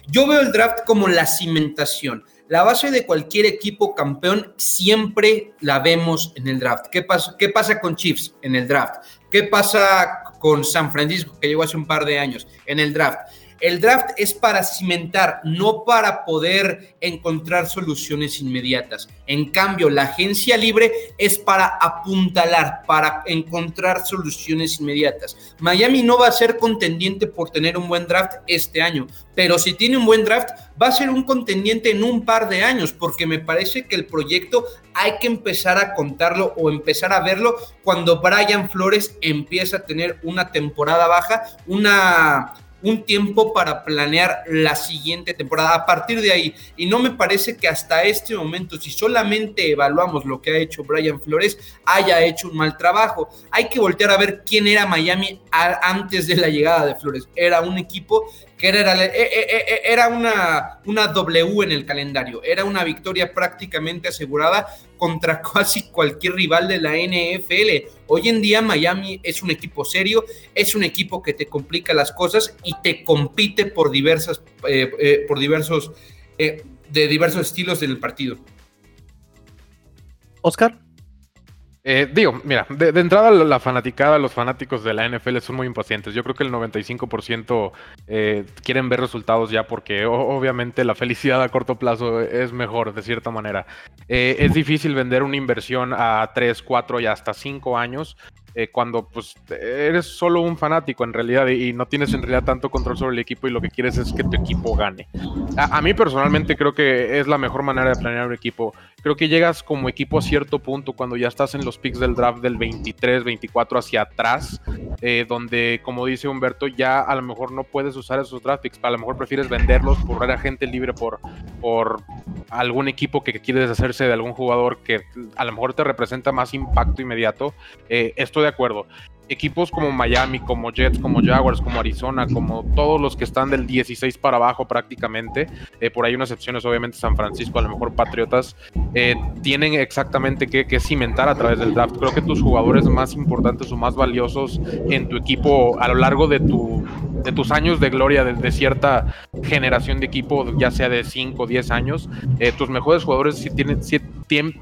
Yo veo el draft como la cimentación. La base de cualquier equipo campeón siempre la vemos en el draft. ¿Qué pasa, ¿Qué pasa con Chiefs en el draft? ¿Qué pasa con San Francisco, que llegó hace un par de años en el draft? El draft es para cimentar, no para poder encontrar soluciones inmediatas. En cambio, la agencia libre es para apuntalar, para encontrar soluciones inmediatas. Miami no va a ser contendiente por tener un buen draft este año, pero si tiene un buen draft, va a ser un contendiente en un par de años, porque me parece que el proyecto hay que empezar a contarlo o empezar a verlo cuando Brian Flores empieza a tener una temporada baja, una un tiempo para planear la siguiente temporada. A partir de ahí, y no me parece que hasta este momento, si solamente evaluamos lo que ha hecho Brian Flores, haya hecho un mal trabajo. Hay que voltear a ver quién era Miami antes de la llegada de Flores. Era un equipo que era, e, e, e, era una, una W en el calendario, era una victoria prácticamente asegurada contra casi cualquier rival de la NFL. Hoy en día Miami es un equipo serio, es un equipo que te complica las cosas y te compite por diversas, eh, eh, por diversos, eh, de diversos estilos en el partido. Oscar. Eh, digo, mira, de, entrada la, fanaticada, los fanáticos de la NFL son muy impacientes. Yo creo que el 95% eh, quieren ver resultados ya porque obviamente la felicidad a corto plazo es mejor de cierta manera. Eh, es difícil vender una inversión a 3, 4 y hasta 5 años eh, cuando pues eres solo un fanático en realidad y, no tienes en realidad tanto control sobre el equipo y lo que quieres es que tu equipo gane. A, mí personalmente creo que es la mejor manera de planear un equipo. Creo que llegas como equipo a cierto punto cuando ya estás en los picks del draft del 23, 24 hacia atrás, eh, donde como dice Humberto ya a lo mejor no puedes usar esos draft picks, a lo mejor prefieres venderlos por a gente libre por, por algún equipo que quiere deshacerse de algún jugador que a lo mejor te representa más impacto inmediato. Eh, esto de acuerdo. Equipos como Miami, como Jets, como Jaguars, como Arizona, como todos los que están del 16 para abajo prácticamente, eh, por ahí unas excepciones, obviamente San Francisco, a lo mejor Patriotas, eh, tienen exactamente que, cimentar a través del draft. Creo que tus jugadores más importantes o más valiosos en tu equipo a lo largo de, tu, tus años de gloria, de, cierta generación de equipo, ya sea de 5 o 10 años, eh, tus mejores jugadores sí tienen,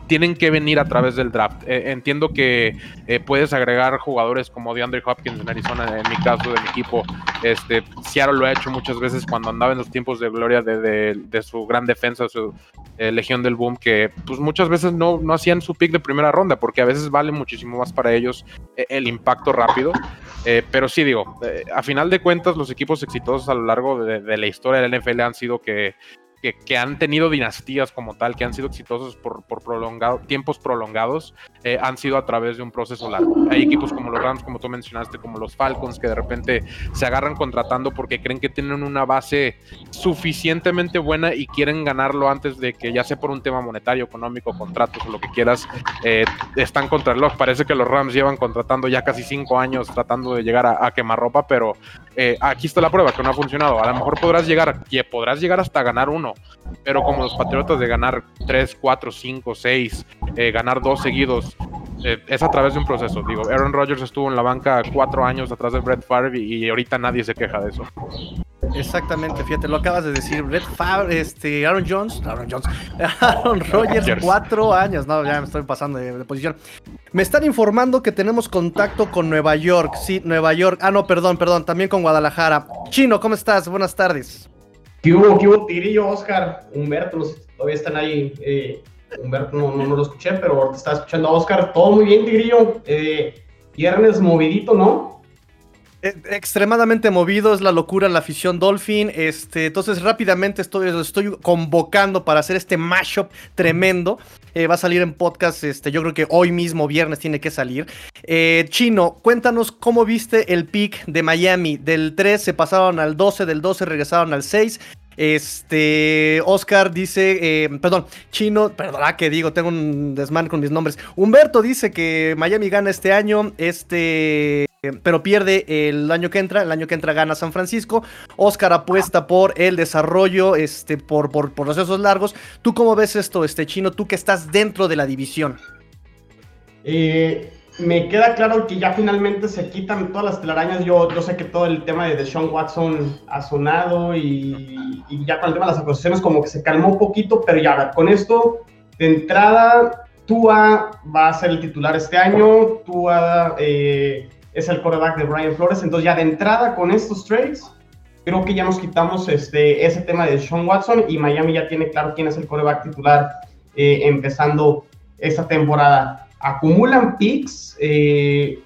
tienen que venir a través del draft. Eh, entiendo que eh, puedes agregar jugadores como DeAndre Hopkins en Arizona, en mi caso, de mi equipo. Este, Seattle lo ha hecho muchas veces cuando andaba en los tiempos de gloria de, su gran defensa, su eh, Legión del Boom, que pues muchas veces no, no hacían su pick de primera ronda, porque a veces vale muchísimo más para ellos el impacto rápido. pero sí digo, a final de cuentas, los equipos exitosos a lo largo de, de la historia del NFL han sido que que, han tenido dinastías como tal, que han sido exitosos por, por tiempos prolongados, eh, han sido a través de un proceso largo. Hay equipos como los Rams, como tú mencionaste, como los Falcons, que de repente se agarran contratando porque creen que tienen una base suficientemente buena y quieren ganarlo antes de que, ya sea por un tema monetario, económico, contratos o lo que quieras, eh, están contra el. Parece que los Rams llevan contratando ya casi cinco años tratando de llegar a, a quemar ropa, pero eh, aquí está la prueba que no ha funcionado. A lo mejor podrás llegar, podrás llegar hasta ganar uno, pero como los Patriotas de ganar 3, 4, 5, 6, ganar dos seguidos, eh, es a través de un proceso. Digo, Aaron Rodgers estuvo en la banca cuatro años atrás de Brett Favre y, ahorita nadie se queja de eso. Exactamente, fíjate, lo acabas de decir. Brett Favre, este, Aaron Jones, Aaron Jones, Aaron Rodgers, cuatro años. No, ya me estoy pasando de, posición. Me están informando que tenemos contacto con Nueva York. Sí, Nueva York. Ah, no, perdón, perdón, también con Guadalajara. Chino, ¿cómo estás? Buenas tardes. ¿Qué hubo, qué hubo, Tigrillo, Oscar, Humberto? Todavía están ahí eh, Humberto no, no, lo escuché, pero ahorita está escuchando a Oscar. Todo muy bien, Tigrillo. Eh, viernes movidito, ¿no? E, extremadamente movido, es la locura la afición Dolphin. Este, entonces, rápidamente estoy, estoy convocando para hacer este mashup tremendo. Eh, va a salir en podcast, este, yo creo que hoy mismo, viernes, tiene que salir. Eh, Chino, cuéntanos cómo viste el pick de Miami. Del 3 se pasaron al 12, del 12 regresaron al 6. Este, Oscar dice, eh, perdón, Chino, perdón, que digo, tengo un desmán con mis nombres. Humberto dice que Miami gana este año, este, pero pierde el año que entra, el año que entra gana San Francisco. Oscar apuesta por el desarrollo, este, por, por, por largos. ¿Tú cómo ves esto, este Chino, tú que estás dentro de la división? Eh, me queda claro que ya finalmente se quitan todas las telarañas. Yo, yo sé que todo el tema de Deshaun Watson ha sonado y, ya con el tema de las acusaciones como que se calmó un poquito, pero ya con esto, de entrada, Tua va a ser el titular este año, Tua eh, es el quarterback de Brian Flores, entonces ya de entrada con estos trades, creo que ya nos quitamos este, ese tema de Deshaun Watson y Miami ya tiene claro quién es el quarterback titular eh, empezando esta temporada acumulan picks eh,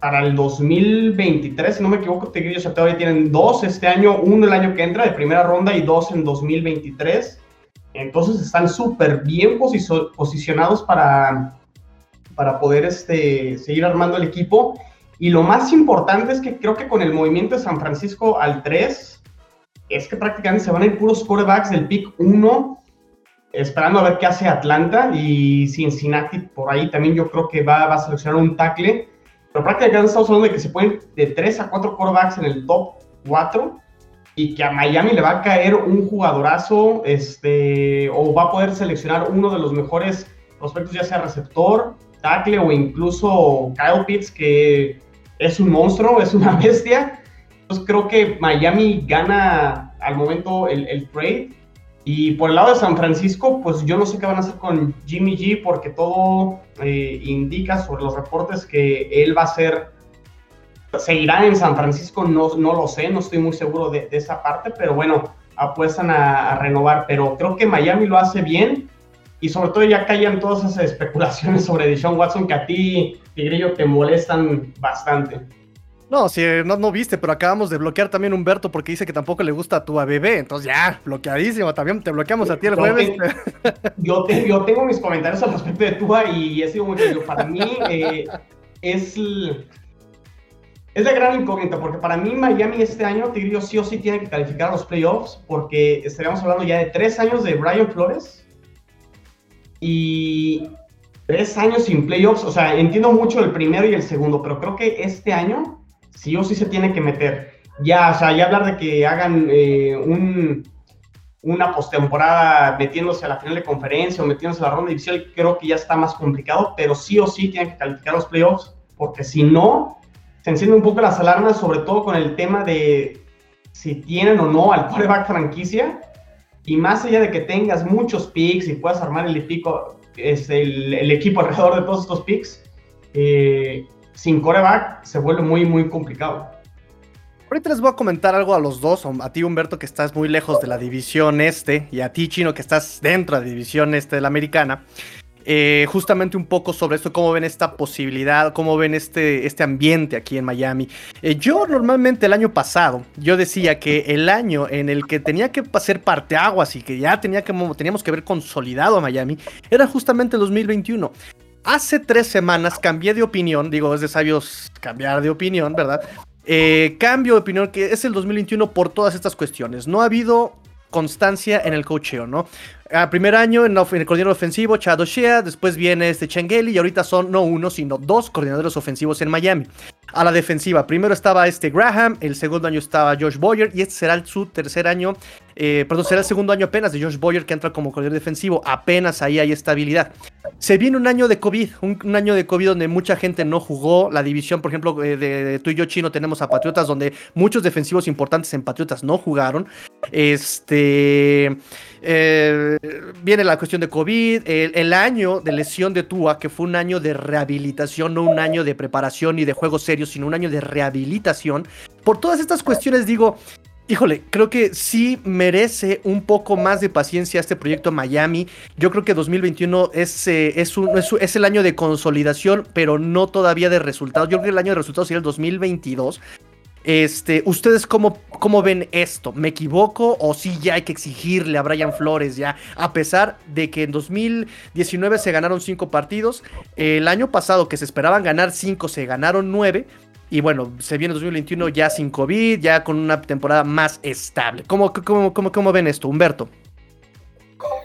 para el 2023, si no me equivoco, te o todavía tienen dos este año, uno el año que entra de primera ronda y dos en 2023. Entonces están súper bien posicionados para, para poder este, seguir armando el equipo. Y lo más importante es que creo que con el movimiento de San Francisco al 3, es que prácticamente se van a ir puros quarterbacks del pick 1, esperando a ver qué hace Atlanta y Cincinnati por ahí también yo creo que va, a seleccionar un tackle. Pero prácticamente estamos hablando de que se pueden de 3 a 4 quarterbacks en el top 4 y que a Miami le va a caer un jugadorazo, este, o va a poder seleccionar uno de los mejores prospectos, ya sea receptor, tackle o incluso Kyle Pitts, que es un monstruo, es una bestia. Entonces creo que Miami gana al momento el, el trade. Y por el lado de San Francisco, pues yo no sé qué van a hacer con Jimmy G, porque todo eh, indica sobre los reportes que él va a ser seguirá en San Francisco, no, no lo sé, no estoy muy seguro de, esa parte, pero bueno, apuestan a, renovar. Pero creo que Miami lo hace bien y sobre todo ya callan todas esas especulaciones sobre Deshaun Watson que a ti, Tigrillo, te molestan bastante. No, si no, no viste, pero acabamos de bloquear también a Humberto porque dice que tampoco le gusta a tu ABB. Entonces ya, bloqueadísimo. También te bloqueamos a ti el jueves. yo, yo, tengo mis comentarios al respecto de Tua y he sido muy Para mí eh, es es de gran incógnita, porque para mí Miami este año, Tigrillo sí o sí tiene que calificar a los playoffs, porque estaríamos hablando ya de tres años de Brian Flores y tres años sin playoffs. O sea, entiendo mucho el primero y el segundo, pero creo que este año sí o sí se tiene que meter. Ya, o sea, ya hablar de que hagan eh, un, una postemporada metiéndose a la final de conferencia o metiéndose a la ronda división, creo que ya está más complicado, pero sí o sí tienen que calificar los playoffs, porque si no, se encienden un poco las alarmas, sobre todo con el tema de si tienen o no al quarterback franquicia. Y más allá de que tengas muchos picks y puedas armar el, equipo, el, equipo alrededor de todos estos picks, eh, sin quarterback se vuelve muy, muy complicado. Ahorita les voy a comentar algo a los dos, a ti Humberto que estás muy lejos de la división este y a ti Chino que estás dentro de la división este de la americana. Eh, justamente un poco sobre esto, cómo ven esta posibilidad, cómo ven este, este ambiente aquí en Miami. Eh, yo normalmente el año pasado, yo decía que el año en el que tenía que hacer parteaguas y que ya tenía que, teníamos que ver consolidado a Miami, era justamente el 2021. Hace tres semanas cambié de opinión, digo, es de sabios cambiar de opinión, ¿verdad? Eh, cambio de opinión que es el 2021 por todas estas cuestiones. No ha habido constancia en el cocheo, ¿no? A primer año en, el coordinador ofensivo, Chad O'Shea, después viene este Chengeli y ahorita son no uno, sino dos coordinadores ofensivos en Miami. A la defensiva, primero estaba este Graham, el segundo año estaba Josh Boyer y este será su tercer año, eh, perdón, será el segundo año apenas de Josh Boyer que entra como coordinador defensivo, apenas ahí hay estabilidad. Se viene un año de COVID, un, año de COVID donde mucha gente no jugó. La división, por ejemplo, eh, de, tú y yo chino tenemos a Patriotas, donde muchos defensivos importantes en Patriotas no jugaron. Este. Eh, viene la cuestión de COVID, el, año de lesión de Tua, que fue un año de rehabilitación, no un año de preparación ni de juegos serios, sino un año de rehabilitación. Por todas estas cuestiones digo, Híjole, creo que sí merece un poco más de paciencia este proyecto Miami. Yo creo que 2021 es, eh, es, un, es, el año de consolidación, pero no todavía de resultados. Yo creo que el año de resultados sería el 2022. Este, ¿Ustedes cómo, cómo ven esto? ¿Me equivoco o sí ya hay que exigirle a Brian Flores ya? A pesar de que en 2019 se ganaron cinco partidos, el año pasado que se esperaban ganar cinco se ganaron nueve y bueno, se viene 2021 ya sin COVID, ya con una temporada más estable. ¿Cómo, cómo, cómo, cómo ven esto, Humberto?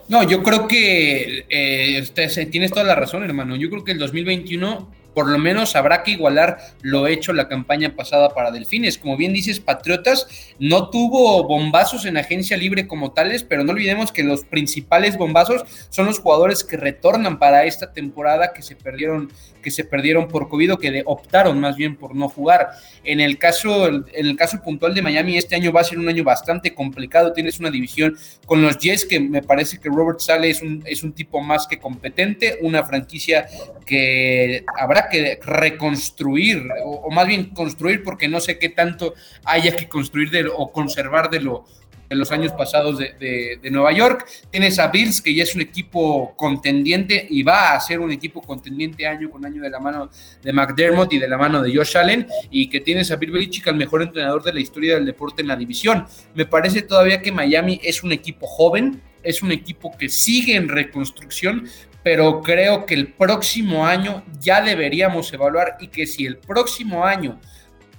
No, yo creo que eh, tienes toda la razón, hermano. Yo creo que el 2021 por lo menos habrá que igualar lo hecho la campaña pasada para Delfines. Como bien dices, Patriotas no tuvo bombazos en agencia libre como tales, pero no olvidemos que los principales bombazos son los jugadores que retornan para esta temporada que se perdieron, que se perdieron por COVID o que optaron más bien por no jugar. En el caso, en el caso puntual de Miami, este año va a ser un año bastante complicado. Tienes una división con los Jets que me parece que Robert Sale es un, es un tipo más que competente, una franquicia que habrá que reconstruir, o, más bien construir, porque no sé qué tanto haya que construir de, o conservar de, lo, de los años pasados de, Nueva York. Tienes a Bills, que ya es un equipo contendiente y va a ser un equipo contendiente año con año de la mano de McDermott y de la mano de Josh Allen, y que tienes a Bill Belichick, el mejor entrenador de la historia del deporte en la división. Me parece todavía que Miami es un equipo joven, es un equipo que sigue en reconstrucción, pero creo que el próximo año ya deberíamos evaluar y que si el próximo año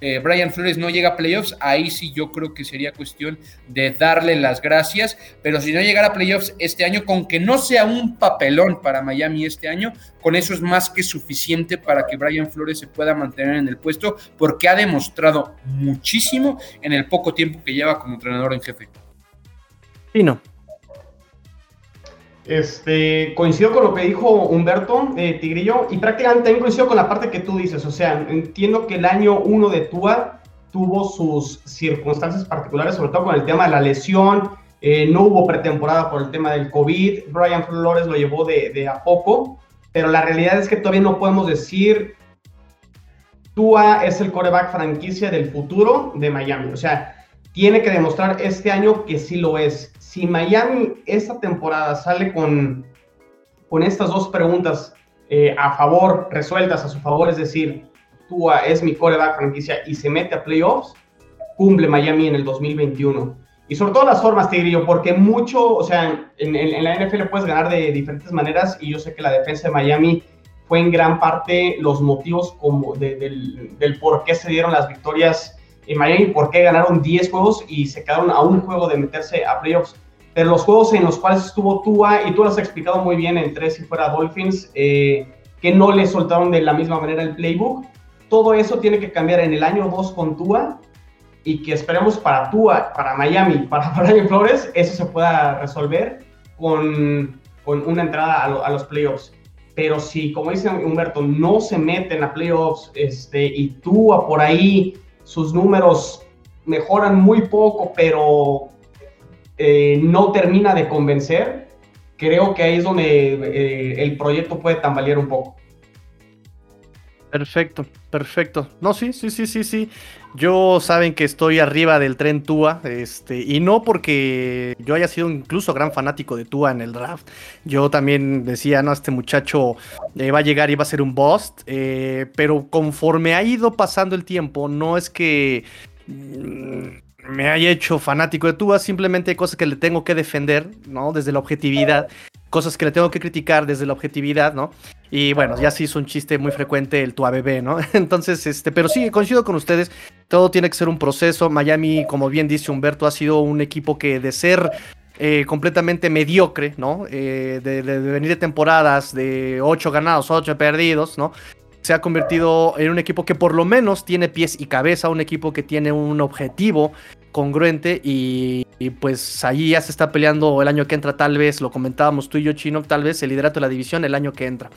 eh, Brian Flores no llega a playoffs, ahí sí yo creo que sería cuestión de darle las gracias, pero si no llegara a playoffs este año, con que no sea un papelón para Miami este año, con eso es más que suficiente para que Brian Flores se pueda mantener en el puesto, porque ha demostrado muchísimo en el poco tiempo que lleva como entrenador en jefe. Sí, no. Este, coincido con lo que dijo Humberto eh, Tigrillo y prácticamente también coincido con la parte que tú dices. O sea, entiendo que el año 1 de Tua tuvo sus circunstancias particulares, sobre todo con el tema de la lesión. Eh, no hubo pretemporada por el tema del COVID. Brian Flores lo llevó de, a poco, pero la realidad es que todavía no podemos decir Tua es el coreback franquicia del futuro de Miami. O sea, tiene que demostrar este año que sí lo es si Miami esta temporada sale con, con estas dos preguntas eh, a favor, resueltas a su favor, es decir, Tua es mi coreback franquicia y se mete a playoffs, cumple Miami en el 2021. Y sobre todo las formas, Tigrillo, porque mucho, o sea, en, la NFL puedes ganar de diferentes maneras y yo sé que la defensa de Miami fue en gran parte los motivos como del, del por qué se dieron las victorias en Miami, por qué ganaron 10 juegos y se quedaron a un juego de meterse a playoffs pero los juegos en los cuales estuvo Tua, y tú lo has explicado muy bien en tres y fuera Dolphins, eh, que no le soltaron de la misma manera el playbook, todo eso tiene que cambiar en el año 2 con Tua y que esperemos para Tua, para Miami, para Brian Flores, eso se pueda resolver con, con una entrada a, los playoffs. Pero si, como dice Humberto, no se meten a playoffs este, y Tua por ahí, sus números mejoran muy poco, pero eh, no termina de convencer, creo que ahí es donde eh, el proyecto puede tambalear un poco. Perfecto, perfecto. No, sí, sí, sí, sí, sí. Yo saben que estoy arriba del tren Tua, este, y no porque yo haya sido incluso gran fanático de Tua en el draft. Yo también decía, no, este muchacho eh, va a llegar y va a ser un bust, pero conforme ha ido pasando el tiempo, no es que mm, me haya hecho fanático de Tua, simplemente cosas que le tengo que defender, ¿no? Desde la objetividad, cosas que le tengo que criticar desde la objetividad, ¿no? Y bueno, ya sí es un chiste muy frecuente el Tua bebé, ¿no? Entonces, este, pero sí, coincido con ustedes, todo tiene que ser un proceso. Miami, como bien dice Humberto, ha sido un equipo que de ser eh, completamente mediocre, ¿no? Eh, de, venir de temporadas de 8 ganados, 8 perdidos, ¿no? se ha convertido en un equipo que por lo menos tiene pies y cabeza, un equipo que tiene un objetivo congruente y, pues ahí ya se está peleando el año que entra, tal vez, lo comentábamos tú y yo, Chino, tal vez el liderato de la división el año que entra.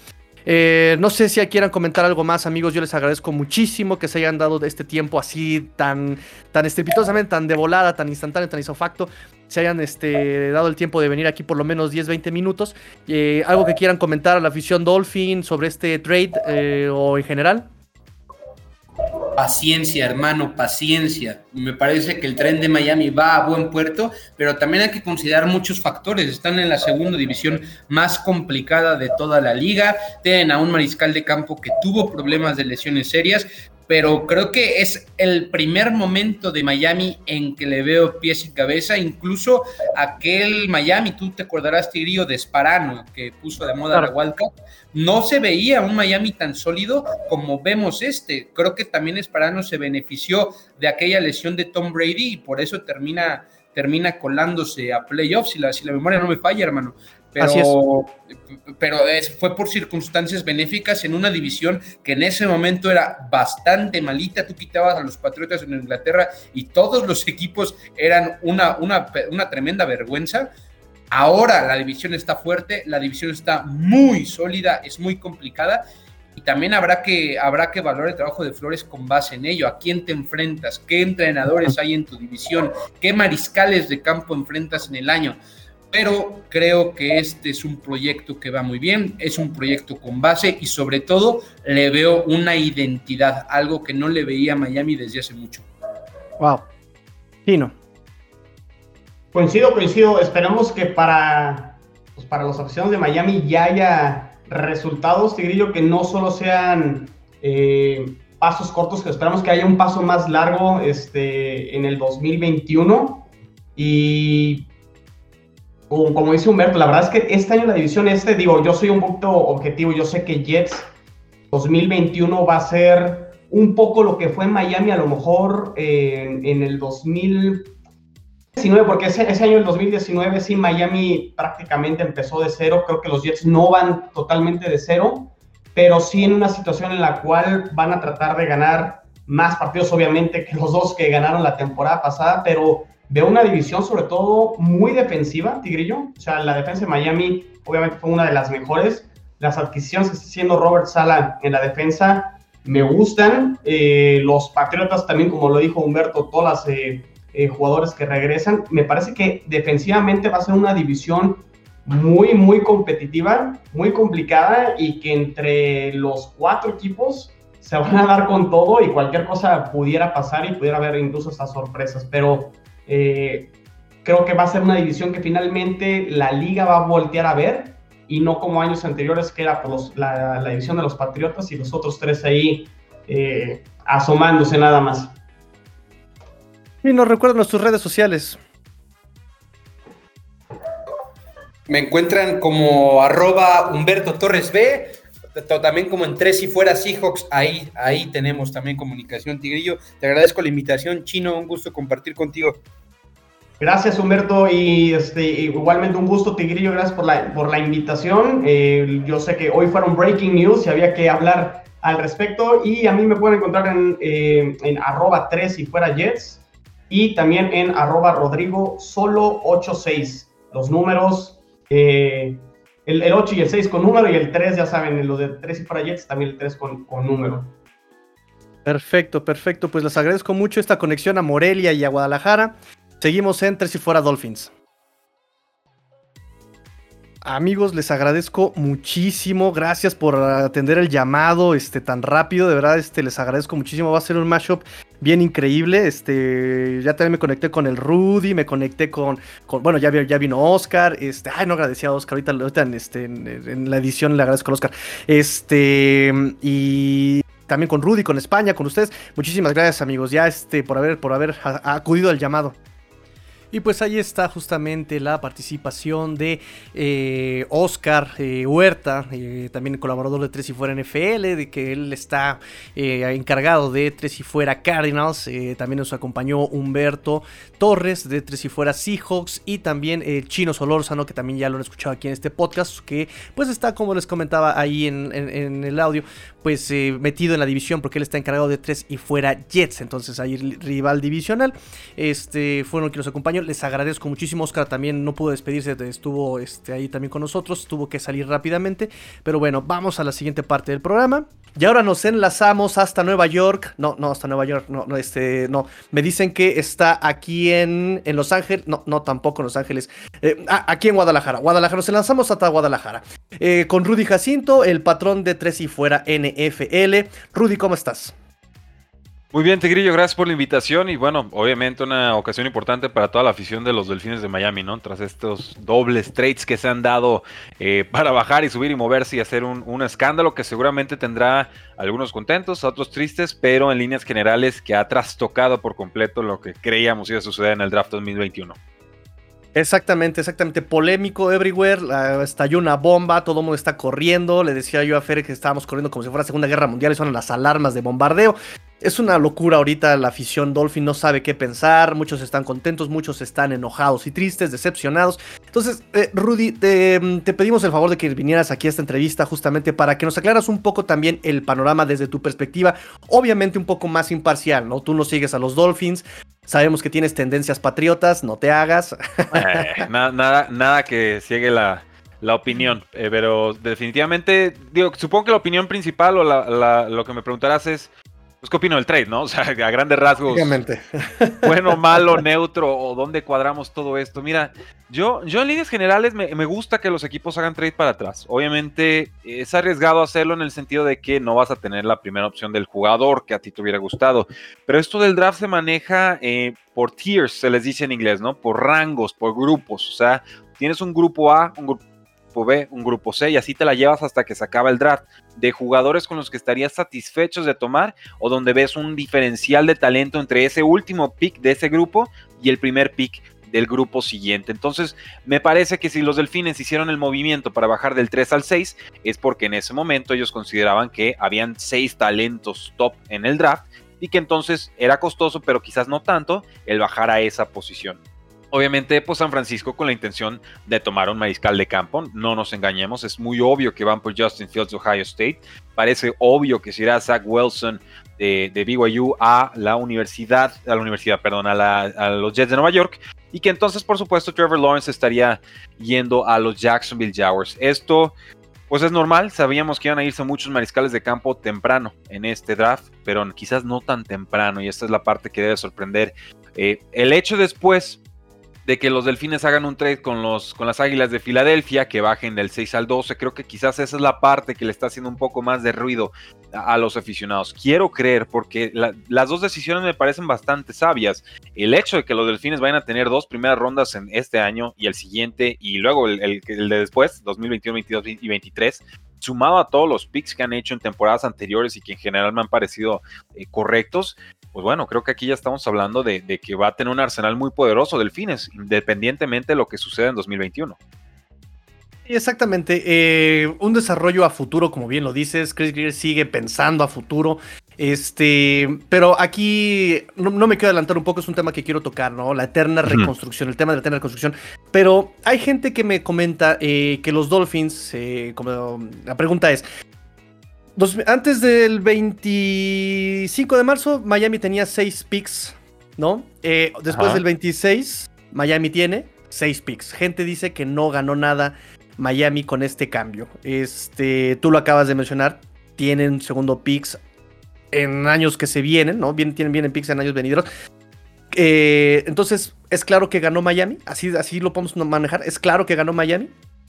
Eh, no sé si quieran comentar algo más, amigos. Yo les agradezco muchísimo que se hayan dado este tiempo así tan, tan estrepitosamente, tan de volada, tan instantáneo, tan isofacto. Se hayan este, dado el tiempo de venir aquí por lo menos 10-20 minutos. Eh, algo que quieran comentar a la afición Dolphin sobre este trade eh, o en general. Paciencia, hermano, paciencia. Me parece que el tren de Miami va a buen puerto, pero también hay que considerar muchos factores. Están en la segunda división más complicada de toda la liga. Tienen a un mariscal de campo que tuvo problemas de lesiones serias, pero creo que es el primer momento de Miami en que le veo pies y cabeza, incluso aquel Miami, tú te acordarás, Tigrillo, de Sparano, que puso de moda la Wildcat, no se veía un Miami tan sólido como vemos este. Creo que también Sparano se benefició de aquella lesión de Tom Brady y por eso termina termina colándose a playoffs, si la, si la memoria no me falla, hermano pero, pero fue por circunstancias benéficas en una división que en ese momento era bastante malita. Tú quitabas a los Patriotas en Inglaterra y todos los equipos eran una, una, una tremenda vergüenza. Ahora la división está fuerte, la división está muy sólida, es muy complicada y también habrá que, habrá que valorar el trabajo de Flores con base en ello. ¿A quién te enfrentas? ¿Qué entrenadores hay en tu división? ¿Qué mariscales de campo enfrentas en el año? Pero creo que este es un proyecto que va muy bien, es un proyecto con base y sobre todo le veo una identidad, algo que no le veía a Miami desde hace mucho. Wow. Tino. Coincido, coincido. Esperamos que para, pues para los aficionados de Miami ya haya resultados, Tigrillo, que no solo sean eh, pasos cortos, que esperamos que haya un paso más largo este, en el 2021. Y como, dice Humberto, la verdad es que este año la división este, digo, yo soy un poquito objetivo, yo sé que Jets 2021 va a ser un poco lo que fue en Miami, a lo mejor eh, en el 2019, porque ese, ese año, el 2019, sí, Miami prácticamente empezó de cero, creo que los Jets no van totalmente de cero, pero sí en una situación en la cual van a tratar de ganar más partidos, obviamente, que los dos que ganaron la temporada pasada, pero veo una división sobre todo muy defensiva, Tigrillo. O sea, la defensa de Miami obviamente fue una de las mejores. Las adquisiciones que está haciendo Robert Sala en la defensa me gustan. Eh, los Patriotas también, como lo dijo Humberto, todos los eh, eh, jugadores que regresan. Me parece que defensivamente va a ser una división muy, muy competitiva, muy complicada y que entre los cuatro equipos se van a dar con todo y cualquier cosa pudiera pasar y pudiera haber incluso estas sorpresas. Pero eh, creo que va a ser una división que finalmente la liga va a voltear a ver y no como años anteriores que era por la, división de los Patriotas y los otros tres ahí eh, asomándose nada más. Y nos recuerdan nuestras redes sociales. Me encuentran como arroba Humberto Torres B, también como en Tres y Fuera Seahawks, ahí, ahí tenemos también comunicación, Tigrillo. Te agradezco la invitación, Chino, un gusto compartir contigo. Gracias, Humberto, y este, igualmente un gusto, Tigrillo, gracias por la, por la invitación. Eh, yo sé que hoy fueron breaking news y había que hablar al respecto, y a mí me pueden encontrar en, eh, en arroba 3 y fuera Jets, y también en arroba Rodrigo solo 86. Los números... Eh, el, 8 y el 6 con número y el 3, ya saben, lo de 3 y para Jets, también el 3 con, con número. Perfecto, perfecto. Pues les agradezco mucho esta conexión a Morelia y a Guadalajara. Seguimos en Tres y Fuera Dolphins. Amigos, les agradezco muchísimo. Gracias por atender el llamado este, tan rápido. De verdad, este, les agradezco muchísimo. Va a ser un mashup bien increíble. Este, ya también me conecté con el Rudy, me conecté con, bueno, ya, ya vino Oscar. Este, ay, no agradecía a Oscar. Ahorita, en, este, en, la edición le agradezco a Oscar. Este, y también con Rudy, con España, con ustedes. Muchísimas gracias, amigos, ya este, por haber, por haber acudido al llamado. Y pues ahí está justamente la participación de eh, Oscar eh, Huerta, eh, también colaborador de Tres y Fuera NFL, de que él está encargado de Tres y Fuera Cardinals. también nos acompañó Humberto Torres de Tres y Fuera Seahawks y también Chino Solórzano, que también ya lo han escuchado aquí en este podcast, que pues está, como les comentaba ahí en, en el audio, pues metido en la división porque él está encargado de Tres y Fuera Jets. Entonces ahí rival divisional. Este fueron que nos acompañó les agradezco muchísimo. Oscar también no pudo despedirse, estuvo este, ahí también con nosotros, tuvo que salir rápidamente. Pero bueno, vamos a la siguiente parte del programa. Y ahora nos enlazamos hasta Nueva York. No, no, hasta Nueva York. No, no, este, no. Me dicen que está aquí en, en Los Ángeles. No, no, tampoco en Los Ángeles. Eh, ah, aquí en Guadalajara. Guadalajara. Nos enlazamos hasta Guadalajara. Eh, con Rudy Jacinto, el patrón de Tres y Fuera NFL. Rudy, ¿cómo estás? Muy bien, Tigrillo, gracias por la invitación y bueno, obviamente una ocasión importante para toda la afición de los Delfines de Miami, ¿no? Tras estos dobles trades que se han dado eh, para bajar y subir y moverse y hacer un, escándalo que seguramente tendrá algunos contentos, otros tristes, pero en líneas generales que ha trastocado por completo lo que creíamos iba a suceder en el draft 2021. Exactamente, exactamente. Polémico everywhere. estalló una bomba, todo mundo está corriendo. Le decía yo a Fer que estábamos corriendo como si fuera Segunda Guerra Mundial y son las alarmas de bombardeo. Es una locura ahorita, la afición Dolphin no sabe qué pensar, muchos están contentos, muchos están enojados y tristes, decepcionados. Entonces, eh, Rudy, te, pedimos el favor de que vinieras aquí a esta entrevista justamente para que nos aclaras un poco también el panorama desde tu perspectiva, obviamente un poco más imparcial, ¿no? Tú no sigues a los Dolphins, sabemos que tienes tendencias patriotas, no te hagas. Eh, nada, nada, que ciegue la, opinión, eh, pero definitivamente, digo, supongo que la opinión principal o lo que me preguntarás es pues, ¿qué opino del trade, no? O sea, a grandes rasgos. Obviamente. Bueno, malo, neutro, o dónde cuadramos todo esto. Mira, yo, yo en líneas generales me, gusta que los equipos hagan trade para atrás. Obviamente es arriesgado hacerlo en el sentido de que no vas a tener la primera opción del jugador que a ti te hubiera gustado. Pero esto del draft se maneja eh, por tiers, se les dice en inglés, ¿no? Por rangos, por grupos. O sea, tienes un grupo A, un grupo B, un grupo C, y así te la llevas hasta que se acaba el draft, de jugadores con los que estarías satisfechos de tomar o donde ves un diferencial de talento entre ese último pick de ese grupo y el primer pick del grupo siguiente. Entonces, me parece que si los delfines hicieron el movimiento para bajar del 3 al 6, es porque en ese momento ellos consideraban que habían seis talentos top en el draft y que entonces era costoso, pero quizás no tanto, el bajar a esa posición. Obviamente, pues San Francisco con la intención de tomar un mariscal de campo, no nos engañemos, es muy obvio que van por Justin Fields de Ohio State, parece obvio que si irá Zach Wilson de, BYU a la universidad, a la universidad, perdón, a, a, los Jets de Nueva York, y que entonces, por supuesto, Trevor Lawrence estaría yendo a los Jacksonville Jaguars. Esto, pues es normal, sabíamos que iban a irse muchos mariscales de campo temprano en este draft, pero quizás no tan temprano, y esta es la parte que debe sorprender. Eh, el hecho después de que los Delfines hagan un trade con, los, con las Águilas de Filadelfia, que bajen del 6 al 12. Creo que quizás esa es la parte que le está haciendo un poco más de ruido a, los aficionados. Quiero creer, porque las dos decisiones me parecen bastante sabias. El hecho de que los Delfines vayan a tener dos primeras rondas en este año y el siguiente, y luego el, el de después, 2021, 22 y 23, sumado a todos los picks que han hecho en temporadas anteriores y que en general me han parecido eh, correctos, pues bueno, creo que aquí ya estamos hablando de, que va a tener un arsenal muy poderoso Delfines, independientemente de lo que suceda en 2021. Exactamente, eh, un desarrollo a futuro, como bien lo dices, Chris Greer sigue pensando a futuro, este, pero aquí no, me quiero adelantar un poco, es un tema que quiero tocar, ¿no? La eterna reconstrucción, el tema de la eterna reconstrucción. Pero hay gente que me comenta eh, que los Dolphins, eh, como la pregunta es, antes del 25 de marzo, Miami tenía 6 picks, ¿no? Eh, después del 26, Miami tiene 6 picks. Gente dice que no ganó nada Miami con este cambio. Este, tú lo acabas de mencionar, tienen segundo picks en años que se vienen, ¿no? Vienen, tienen, vienen picks en años venideros. Eh, entonces, es claro que ganó Miami, así, así lo podemos manejar, es claro que ganó Miami.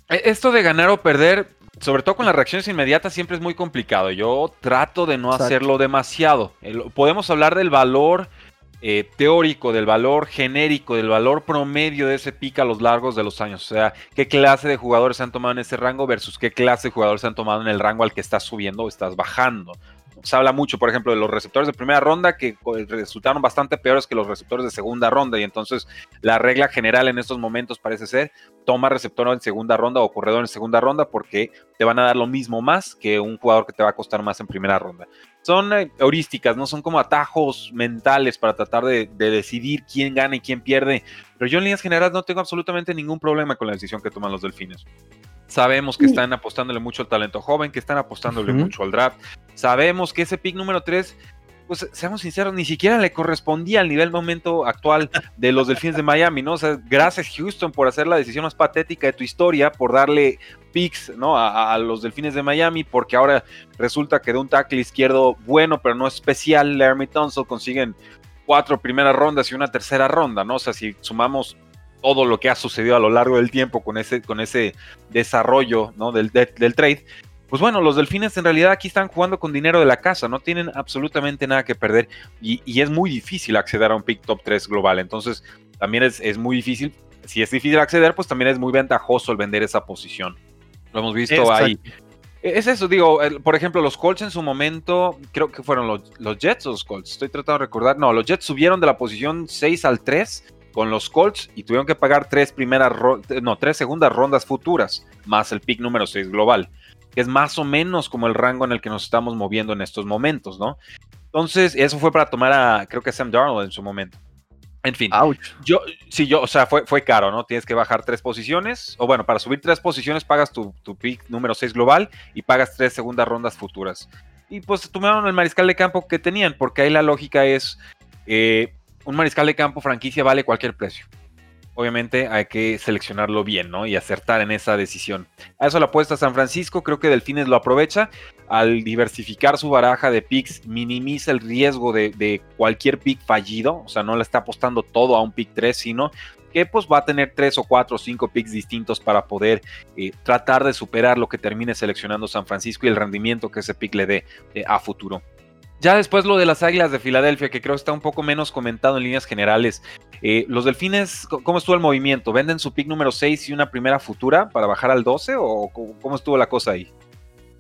Eh, esto de ganar o perder, sobre todo con las reacciones inmediatas, siempre es muy complicado. Yo trato de no hacerlo demasiado. podemos hablar del valor eh, teórico, del valor genérico, del valor promedio de ese pick a los largos de los años. O sea, qué clase de jugadores se han tomado en ese rango versus qué clase de jugadores se han tomado en el rango al que estás subiendo o estás bajando se habla mucho, por ejemplo, de los receptores de primera ronda que resultaron bastante peores que los receptores de segunda ronda y entonces la regla general en estos momentos parece ser toma receptor en segunda ronda o corredor en segunda ronda porque te van a dar lo mismo más que un jugador que te va a costar más en primera ronda. Son eh, heurísticas, no son como atajos mentales para tratar de, decidir quién gana y quién pierde. Pero yo en líneas generales no tengo absolutamente ningún problema con la decisión que toman los delfines. Sabemos que están apostándole mucho al talento joven, que están apostándole mucho al draft. Sabemos que ese pick número 3, pues seamos sinceros, ni siquiera le correspondía al nivel momento actual de los Delfines de Miami, ¿no? O sea, gracias Houston por hacer la decisión más patética de tu historia, por darle picks, ¿no? A, los Delfines de Miami, porque ahora resulta que de un tackle izquierdo bueno, pero no especial, Laramie Tunsil consiguen cuatro primeras rondas y una tercera ronda, ¿no? O sea, si sumamos todo lo que ha sucedido a lo largo del tiempo con ese, con ese desarrollo ¿no? del, del trade, pues bueno, los delfines en realidad aquí están jugando con dinero de la casa, no tienen absolutamente nada que perder y, es muy difícil acceder a un pick top 3 global. Entonces, también es, es, muy difícil. Si es difícil acceder, pues también es muy ventajoso el vender esa posición. Lo hemos visto ahí. Es eso, digo, por ejemplo, los Colts en su momento, creo que fueron los, los, Jets o los Colts, estoy tratando de recordar. No, los Jets subieron de la posición 6 al 3 con los Colts y tuvieron que pagar tres primeras, no, tres segundas rondas futuras, más el pick número 6 global, que es más o menos como el rango en el que nos estamos moviendo en estos momentos, ¿no? Entonces, eso fue para tomar a, creo que Sam Darnold en su momento. En fin, yo, sí, yo, o sea, fue, fue caro, ¿no? Tienes que bajar tres posiciones, o bueno, para subir tres posiciones pagas tu, tu pick número 6 global y pagas tres segundas rondas futuras. Y pues tomaron el mariscal de campo que tenían, porque ahí la lógica es, eh, un mariscal de campo franquicia vale cualquier precio. Obviamente hay que seleccionarlo bien, ¿no? Y acertar en esa decisión. A eso la apuesta San Francisco, creo que Delfines lo aprovecha. Al diversificar su baraja de picks, minimiza el riesgo de, cualquier pick fallido. O sea, no le está apostando todo a un pick 3, sino que pues va a tener 3 o 4 o 5 picks distintos para poder eh, tratar de superar lo que termine seleccionando San Francisco y el rendimiento que ese pick le dé eh, a futuro. Ya después lo de las Águilas de Filadelfia, que creo está un poco menos comentado en líneas generales. Eh, los Delfines, ¿cómo estuvo el movimiento? ¿Venden su pick número 6 y una primera futura para bajar al 12 o cómo estuvo la cosa ahí?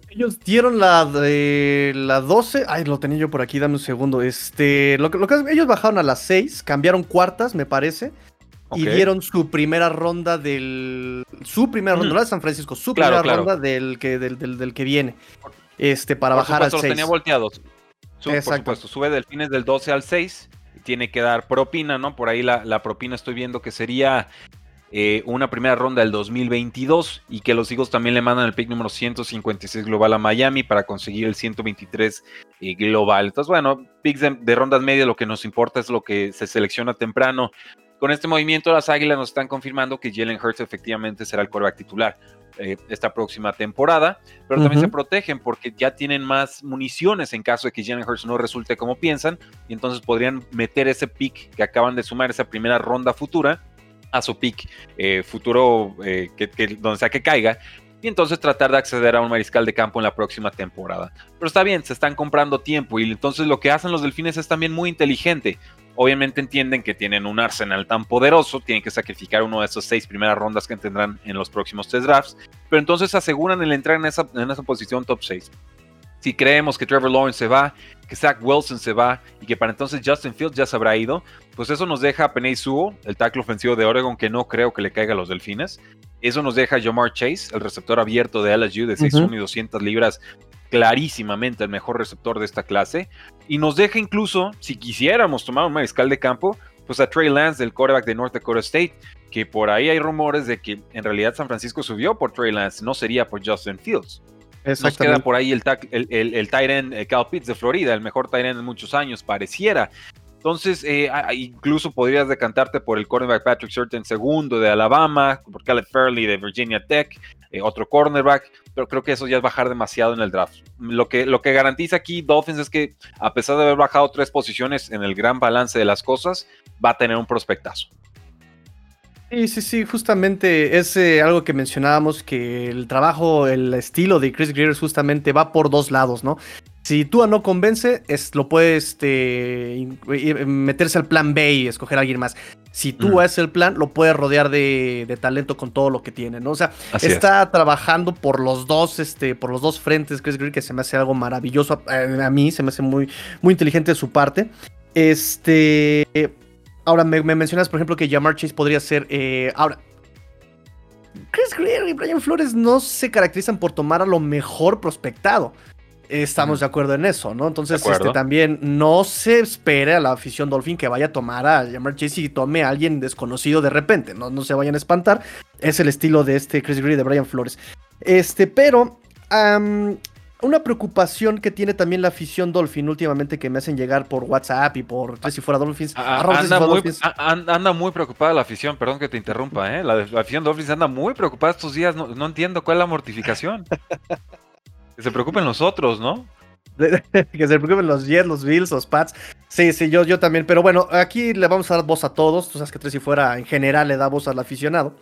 Ellos dieron la de la 12. Ay, lo tenía yo por aquí, dame un segundo. Este, lo, lo que ellos bajaron a las 6, cambiaron cuartas, me parece. y dieron su primera ronda del. Su primera ronda, no de San Francisco, su primera ronda del que, del, del, que viene. Este, para bajar al 6. los tenía volteados. Por supuesto, sube Delfines del 12 al 6 y tiene que dar propina, ¿no? Por ahí la, la propina estoy viendo que sería eh, una primera ronda del 2022 y que los Eagles también le mandan el pick número 156 global a Miami para conseguir el 123 eh, global. Entonces, bueno, picks de, rondas medias lo que nos importa es lo que se selecciona temprano. Con este movimiento, las Águilas nos están confirmando que Jalen Hurts efectivamente será el quarterback titular eh, esta próxima temporada, pero también se protegen porque ya tienen más municiones en caso de que Jalen Hurts no resulte como piensan, y entonces podrían meter ese pick que acaban de sumar, esa primera ronda futura, a su pick eh, futuro, eh, que, donde sea que caiga, y entonces tratar de acceder a un mariscal de campo en la próxima temporada. Pero está bien, se están comprando tiempo y entonces lo que hacen los delfines es también muy inteligente. Obviamente entienden que tienen un arsenal tan poderoso, tienen que sacrificar uno de esas seis primeras rondas que tendrán en los próximos tres drafts, pero entonces aseguran el entrar en esa, en esa posición top 6 si creemos que Trevor Lawrence se va, que Zach Wilson se va y que para entonces Justin Fields ya se habrá ido, pues eso nos deja a Penny Sewell, el tackle ofensivo de Oregon, que no creo que le caiga a los delfines. Eso nos deja a Jamar Chase, el receptor abierto de LSU de 6'1 y 200 libras, clarísimamente el mejor receptor de esta clase. Y nos deja incluso, si quisiéramos tomar un mariscal de campo, pues a Trey Lance del quarterback de North Dakota State, que por ahí hay rumores de que en realidad San Francisco subió por Trey Lance, no sería por Justin Fields. Nos queda por ahí el, el, el, el eh, Cal Pitts de Florida, el mejor Tyrant en muchos años, pareciera. Entonces, eh, incluso podrías decantarte por el cornerback Patrick Surtain segundo de Alabama, por Caleb Fairley de Virginia Tech, eh, otro cornerback, pero creo que eso ya es bajar demasiado en el draft. Lo que, lo que garantiza aquí Dolphins es que, a pesar de haber bajado tres posiciones en el gran balance de las cosas, va a tener un prospectazo. Sí, sí, sí, justamente es eh, algo que mencionábamos, que el trabajo, el estilo de Chris Greer justamente va por dos lados, ¿no? Si Tua no convence, es, lo puede este, meterse al plan B y escoger a alguien más. Si Tua mm. es el plan, lo puede rodear de, talento con todo lo que tiene, ¿no? O sea, está trabajando por los dos, este, por los dos frentes, Chris Greer, que se me hace algo maravilloso. A, a mí se me hace muy, muy inteligente de su parte. Este Ahora, me, mencionas, por ejemplo, que Jamar Chase podría ser. Eh, ahora, Chris Greer y Brian Flores no se caracterizan por tomar a lo mejor prospectado. Estamos de acuerdo en eso, ¿no? Entonces, este, también no se espere a la afición Dolphin que vaya a tomar a Jamar Chase y tome a alguien desconocido de repente. No, no se vayan a espantar. Es el estilo de este Chris Greer y de Brian Flores. Este, pero una preocupación que tiene también la afición Dolphin últimamente que me hacen llegar por WhatsApp y por si fuera Dolphins. anda, muy, preocupada la afición, perdón que te interrumpa, ¿eh? la, afición Dolphins anda muy preocupada estos días, no, entiendo cuál es la mortificación. que se preocupen los otros, ¿no? que se preocupen los Jets, los Bills, los Pats. Sí, sí, yo, yo también. Pero bueno, aquí le vamos a dar voz a todos. Tú sabes que si fuera en general le da voz al aficionado,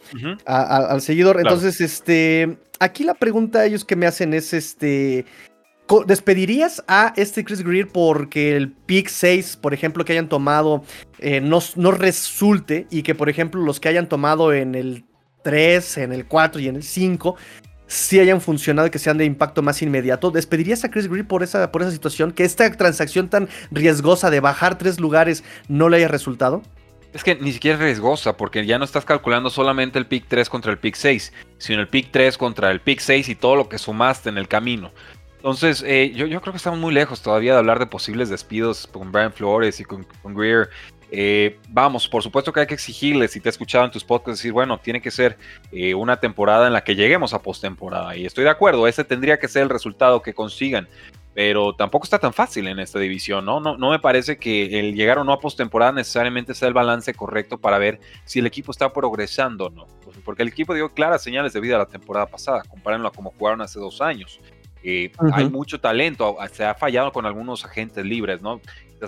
al seguidor. Entonces, este, aquí la pregunta ellos que me hacen es, este, ¿despedirías a este Chris Greer porque el pick 6, por ejemplo, que hayan tomado eh, no, no resulte y que, por ejemplo, los que hayan tomado en el 3, en el 4 y en el 5 si hayan funcionado y que sean de impacto más inmediato. ¿Despedirías a Chris Greer por esa, por esa situación? ¿Que esta transacción tan riesgosa de bajar tres lugares no le haya resultado? Es que ni siquiera es riesgosa, porque ya no estás calculando solamente el pick 3 contra el pick 6, sino el pick 3 contra el pick 6 y todo lo que sumaste en el camino. Entonces, eh, yo, yo, creo que estamos muy lejos todavía de hablar de posibles despidos con Brian Flores y con, con Greer. Eh, vamos, por supuesto que hay que exigirles, si te he escuchado en tus podcasts, decir, bueno, tiene que ser eh, una temporada en la que lleguemos a postemporada. Y estoy de acuerdo, ese tendría que ser el resultado que consigan. Pero tampoco está tan fácil en esta división, ¿no? No, no me parece que el llegar o no a postemporada necesariamente sea el balance correcto para ver si el equipo está progresando o no. Porque el equipo dio claras señales de vida la temporada pasada, comparándolo a como jugaron hace dos años. Eh, hay mucho talento, se ha fallado con algunos agentes libres, ¿no?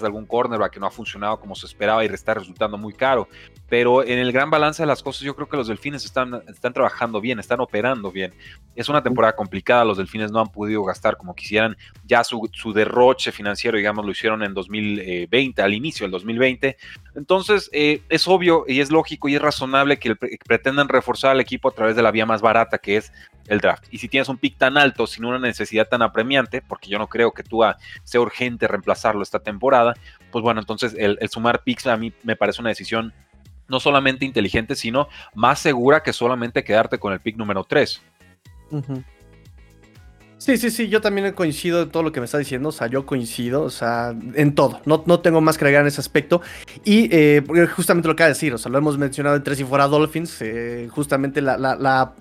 Algún cornerback que no ha funcionado como se esperaba y está resultando muy caro. Pero en el gran balance de las cosas, yo creo que los delfines están, están trabajando bien, están operando bien. Es una temporada complicada, los delfines no han podido gastar como quisieran. Ya su, su derroche financiero, digamos, lo hicieron en 2020, al inicio del 2020. Entonces, eh, es obvio y es lógico y es razonable que, pretendan reforzar al equipo a través de la vía más barata, que es el draft. Y si tienes un pick tan alto, sin una necesidad tan apremiante, porque yo no creo que tú sea urgente reemplazarlo esta temporada, pues bueno, entonces el, sumar picks a mí me parece una decisión no solamente inteligente, sino más segura que solamente quedarte con el pick número 3. Sí, sí, sí, yo también coincido en todo lo que me está diciendo, o sea, yo coincido, o sea, en todo, no, no tengo más que agregar en ese aspecto. Y eh, justamente lo que acaba de decir, o sea, lo hemos mencionado en Tres y Fuera Dolphins, eh, justamente la,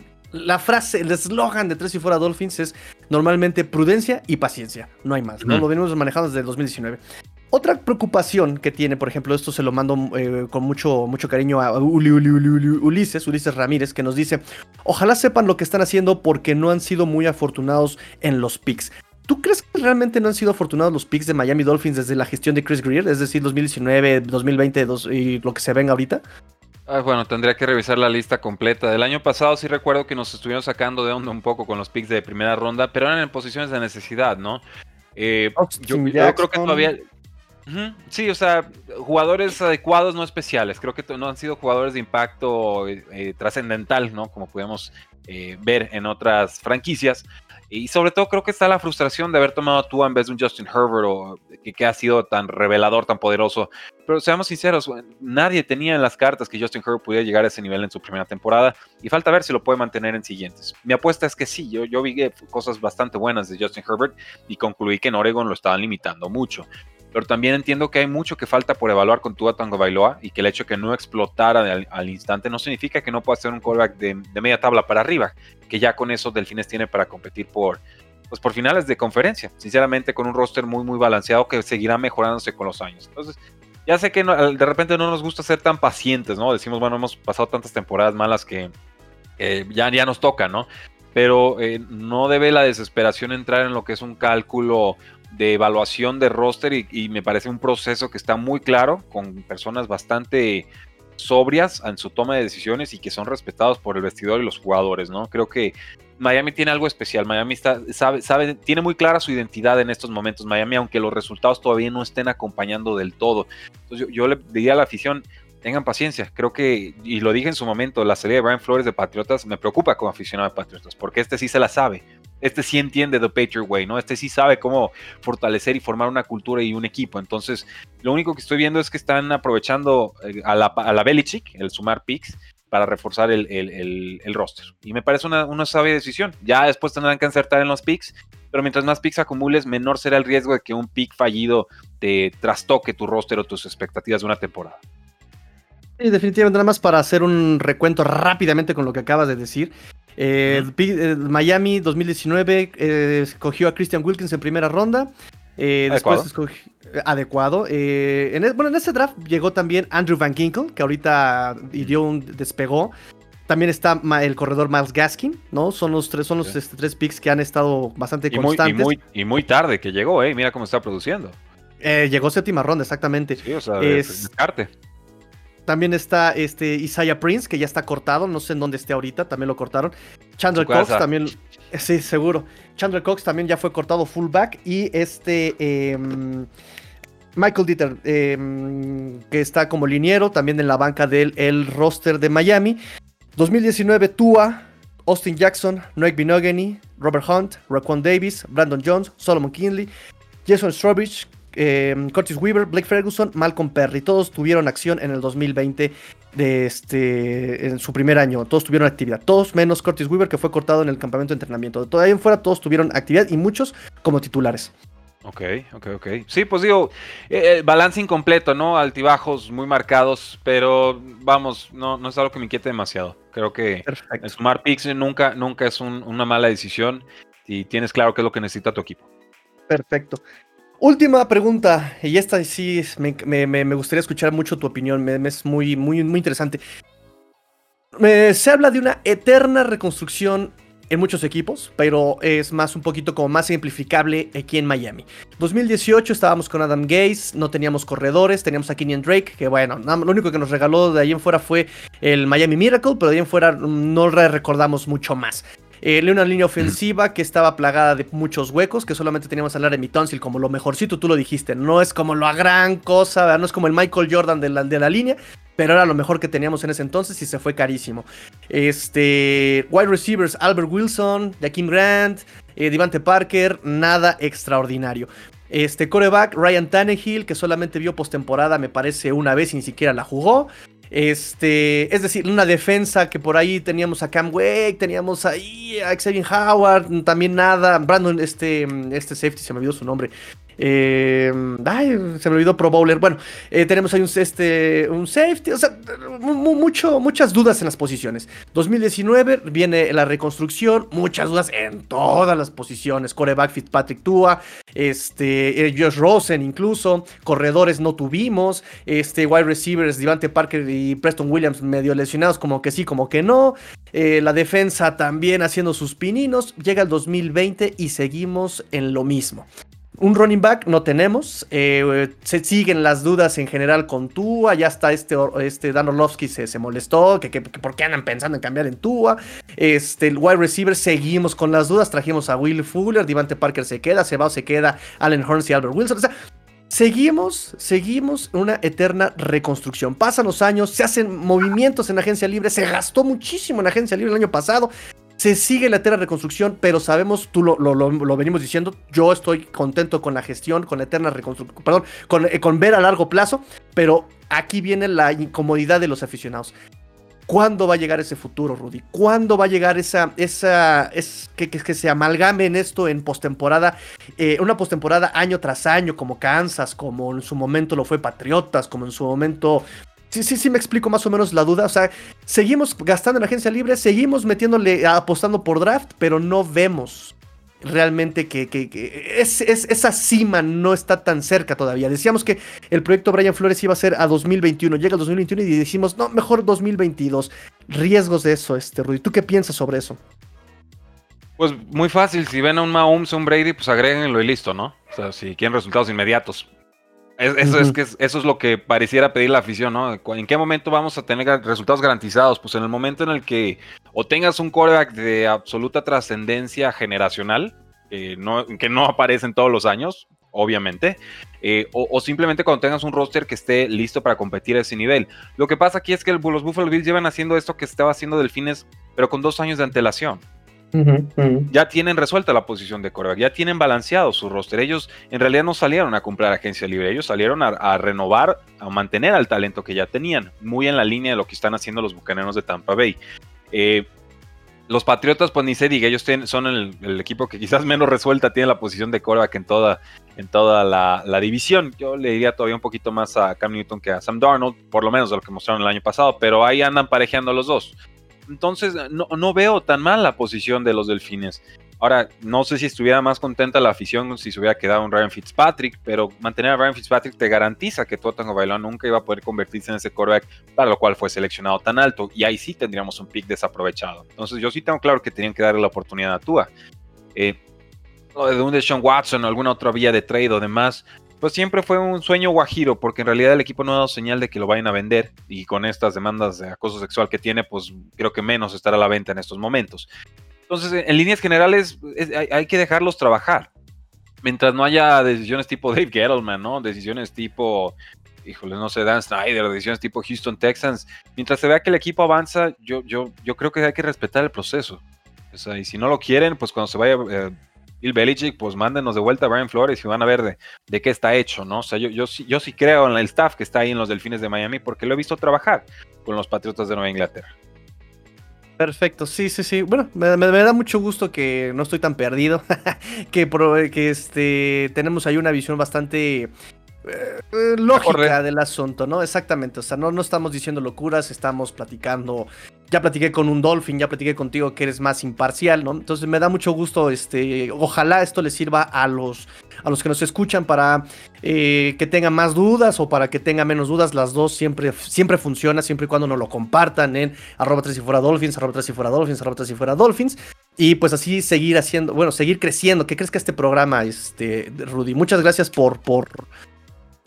frase, el eslogan de Tres y Fuera Dolphins es normalmente prudencia y paciencia, no hay más, ¿no? Lo venimos manejando desde el 2019. Otra preocupación que tiene, por ejemplo, esto se lo mando eh, con mucho, mucho cariño a Ulises, Ulises Ramírez, que nos dice, ojalá sepan lo que están haciendo porque no han sido muy afortunados en los picks. ¿Tú crees que realmente no han sido afortunados los picks de Miami Dolphins desde la gestión de Chris Greer, es decir, 2019, 2020 y lo que se venga ahorita? Ah, bueno, tendría que revisar la lista completa. Del año pasado sí recuerdo que nos estuvieron sacando de onda un poco con los picks de primera ronda, pero eran en posiciones de necesidad, ¿no? Eh, yo, creo que todavía, Sí, o sea, jugadores adecuados, no especiales. Creo que no han sido jugadores de impacto eh, trascendental, ¿no? Como podemos eh, ver en otras franquicias. Y sobre todo creo que está la frustración de haber tomado a Tua en vez de un Justin Herbert o que, ha sido tan revelador, tan poderoso. Pero seamos sinceros, nadie tenía en las cartas que Justin Herbert pudiera llegar a ese nivel en su primera temporada y falta ver si lo puede mantener en siguientes. Mi apuesta es que sí, yo, yo vi cosas bastante buenas de Justin Herbert y concluí que en Oregon lo estaban limitando mucho pero también entiendo que hay mucho que falta por evaluar con Tua Tango Bailoa y que el hecho de que no explotara al, instante no significa que no pueda ser un quarterback de, media tabla para arriba, que ya con eso Delfines tiene para competir por, pues por finales de conferencia, sinceramente con un roster muy muy balanceado que seguirá mejorándose con los años. Entonces, ya sé que de repente no nos gusta ser tan pacientes, ¿no? Decimos, bueno, hemos pasado tantas temporadas malas que ya, ya nos toca, ¿no? Pero eh, no debe la desesperación entrar en lo que es un cálculo de evaluación de roster y, me parece un proceso que está muy claro, con personas bastante sobrias en su toma de decisiones y que son respetados por el vestidor y los jugadores, ¿no? Creo que Miami tiene algo especial, Miami está, sabe, sabe, tiene muy clara su identidad en estos momentos, Miami, aunque los resultados todavía no estén acompañando del todo. Entonces yo, yo le diría a la afición, tengan paciencia. Creo que, y lo dije en su momento, la serie de Brian Flores de Patriotas me preocupa como aficionado de Patriotas, porque este sí se la sabe. Este sí entiende The Patriot Way, ¿no? Este sí sabe cómo fortalecer y formar una cultura y un equipo. Entonces, lo único que estoy viendo es que están aprovechando eh, a la, Belichick, el sumar picks, para reforzar el, roster. Y me parece una, una sabia decisión. Ya después tendrán que acertar en los picks, pero mientras más picks acumules, menor será el riesgo de que un pick fallido te trastoque tu roster o tus expectativas de una temporada. Sí, definitivamente, nada más para hacer un recuento rápidamente con lo que acabas de decir. Eh, Miami 2019 eh, escogió a Christian Wilkins en primera ronda. Eh, después escogió, adecuado. en, bueno, en ese draft llegó también Andrew Van Ginkle, que ahorita dio un despegó. También está el corredor Miles Gaskin, ¿no? Son los tres, son los este, tres picks que han estado bastante constantes. y, muy, y, muy, tarde que llegó, ¿eh? Mira cómo está produciendo. llegó séptima ronda, exactamente. Sí, o sea, es, descarte. También está este Isaiah Prince, que ya está cortado. No sé en dónde esté ahorita, también lo cortaron. Chandler Cox también. Sí, seguro. Chandler Cox también ya fue cortado fullback. Y este. Em, Michael Dieter, em, que está como liniero, también en la banca del el roster de Miami. 2019, Tua, Austin Jackson, Noek Binogany, Robert Hunt, Raquan Davis, Brandon Jones, Solomon Kinley, Jason Strawbridge, Em, Curtis Weaver, Blake Ferguson, Malcolm Perry. Todos tuvieron acción en el 2020 de este, en su primer año. Todos tuvieron actividad. Todos menos Curtis Weaver, que fue cortado en el campamento de entrenamiento. Todavía en fuera, todos tuvieron actividad y muchos como titulares. Ok, ok, ok. Sí, pues digo, eh, eh, balance incompleto, ¿no? Altibajos muy marcados, pero vamos, no, no es algo que me inquiete demasiado. Creo que sumar picks nunca, nunca es una mala decisión y tienes claro qué es lo que necesita tu equipo. Perfecto. Última pregunta, y esta sí me, gustaría escuchar mucho tu opinión, me, es muy, muy, muy interesante. se habla de una eterna reconstrucción en muchos equipos, pero es más un poquito como más simplificable aquí en Miami. 2018 estábamos con Adam Gaze, no teníamos corredores, teníamos a Kenyon Drake, que bueno, lo único que nos regaló de ahí en fuera fue el Miami Miracle, pero de ahí en fuera no recordamos mucho más. Eh, una línea ofensiva que estaba plagada de muchos huecos, que solamente teníamos a Larry Tonsil como lo mejorcito, tú lo dijiste. No es como la gran cosa, no es como el Michael Jordan de la, de la línea, pero era lo mejor que teníamos en ese entonces y se fue carísimo. Este, wide receivers, Albert Wilson, Jaquim Grant, eh, Devante Parker, nada extraordinario. Este coreback, Ryan Tannehill, que solamente vio postemporada, me parece, una vez y ni siquiera la jugó. Este, es decir, una defensa que por ahí teníamos a Cam Wake, teníamos ahí a Xavier Howard, también nada. Brandon, este, este safety, se me olvidó su nombre. Eh, ay, se me olvidó Pro Bowler. Bueno, eh, tenemos ahí un, este, un safety. O sea, mucho, muchas dudas en las posiciones. 2019 viene la reconstrucción. Muchas dudas en todas las posiciones. Coreback Fitzpatrick Tua. Este, eh, Josh Rosen incluso. Corredores no tuvimos. Este, wide receivers, Devante Parker y Preston Williams medio lesionados. Como que sí, como que no. la defensa también haciendo sus pininos. Llega el 2020 y seguimos en lo mismo. Un running back no tenemos. Eh, se siguen las dudas en general con Tua. Ya está este, este Dan Orlovsky se, se molestó. Que, por qué andan pensando en cambiar en Tua. Este, el wide receiver seguimos con las dudas. Trajimos a Will Fuller. Divante Parker se queda. Sebao se queda. Allen Horns y Albert Wilson. O sea, Seguimos, seguimos una eterna reconstrucción. Pasan los años, se hacen movimientos en agencia libre, se gastó muchísimo en agencia libre el año pasado, se sigue la eterna reconstrucción, pero sabemos, tú lo, lo, venimos diciendo, yo estoy contento con la gestión, con la eterna reconstrucción, perdón, con, eh, con, ver a largo plazo, pero aquí viene la incomodidad de los aficionados. ¿Cuándo va a llegar ese futuro, Rudy? ¿Cuándo va a llegar esa, esa, es, que, que, que se amalgame en esto en postemporada, eh, una postemporada año tras año, como Kansas, como en su momento lo fue Patriotas, como en su momento Sí, sí, sí me explico más o menos la duda. O sea, seguimos gastando en agencia libre, seguimos metiéndole, apostando por draft, pero no vemos realmente que, es, esa cima no está tan cerca todavía. Decíamos que el proyecto Brian Flores iba a ser a 2021, llega el 2021 y decimos, no, mejor 2022. Riesgos de eso, este Rudy. ¿Tú qué piensas sobre eso? Pues muy fácil, si ven a un Mahomes un Brady, pues agréguenlo y listo, ¿no? O sea, si quieren resultados inmediatos eso, es que eso es lo que pareciera pedir la afición, ¿no? ¿En qué momento vamos a tener resultados garantizados? Pues en el momento en el que o tengas un quarterback de absoluta trascendencia generacional, no, que no aparece en todos los años, obviamente, eh, o, simplemente cuando tengas un roster que esté listo para competir a ese nivel. Lo que pasa aquí es que los Buffalo Bills llevan haciendo esto que estaba haciendo Delfines, pero con dos años de antelación. Ya tienen resuelta la posición de coreback, ya tienen balanceado su roster. Ellos en realidad no salieron a comprar agencia libre, ellos salieron a, renovar, a mantener al talento que ya tenían, muy en la línea de lo que están haciendo los bucaneros de Tampa Bay. Eh, los Patriotas, pues ni se diga, ellos son el, equipo que quizás menos resuelta tiene la posición de coreback en toda, en toda la, la, división. Yo le diría todavía un poquito más a Cam Newton que a Sam Darnold, por lo menos de lo que mostraron el año pasado, pero ahí andan parejeando los dos. Entonces, no, veo tan mal la posición de los delfines. Ahora, no sé si estuviera más contenta la afición si se hubiera quedado un Ryan Fitzpatrick, pero mantener a Ryan Fitzpatrick te garantiza que Tua Bailón nunca iba a poder convertirse en ese quarterback para lo cual fue seleccionado tan alto. Y ahí sí tendríamos un pick desaprovechado. Entonces, yo sí tengo claro que tenían que darle la oportunidad a Tua. Eh, de un Deshaun Watson o alguna otra vía de trade o demás, pues siempre fue un sueño guajiro, porque en realidad el equipo no ha dado señal de que lo vayan a vender y con estas demandas de acoso sexual que tiene, pues creo que menos estará a la venta en estos momentos. Entonces, en líneas generales, hay, que dejarlos trabajar. Mientras no haya decisiones tipo Dave Gettleman, ¿no? Decisiones tipo, híjole, no sé, Dan Snyder, decisiones tipo Houston Texans. Mientras se vea que el equipo avanza, yo, yo, yo creo que hay que respetar el proceso. O sea, y si no lo quieren, pues cuando se vaya eh, Bill Belichick, pues mándenos de vuelta a Brian Flores y van a ver de, qué está hecho, ¿no? O sea, yo, yo, yo sí creo en el staff que está ahí en los Delfines de Miami porque lo he visto trabajar con los Patriotas de Nueva Inglaterra. Perfecto, sí, sí, sí. Bueno, me, da mucho gusto que no estoy tan perdido, que, que este, tenemos ahí una visión bastante eh, eh, lógica del asunto, ¿no? Exactamente, o sea, no, no estamos diciendo locuras, estamos platicando, ya platiqué con un Dolphin, ya platiqué contigo que eres más imparcial, ¿no? Entonces me da mucho gusto, este, ojalá esto les sirva a los, a los que nos escuchan para eh, que tengan más dudas o para que tengan menos dudas, las dos siempre, siempre funciona, siempre y cuando nos lo compartan en arroba 3 y fuera Dolphins, arroba 3 y fuera Dolphins, arroba 3 y fuera Dolphins. Y pues así seguir haciendo, bueno, seguir creciendo. ¿Qué crees que este programa, este, Rudy? Muchas gracias por, por,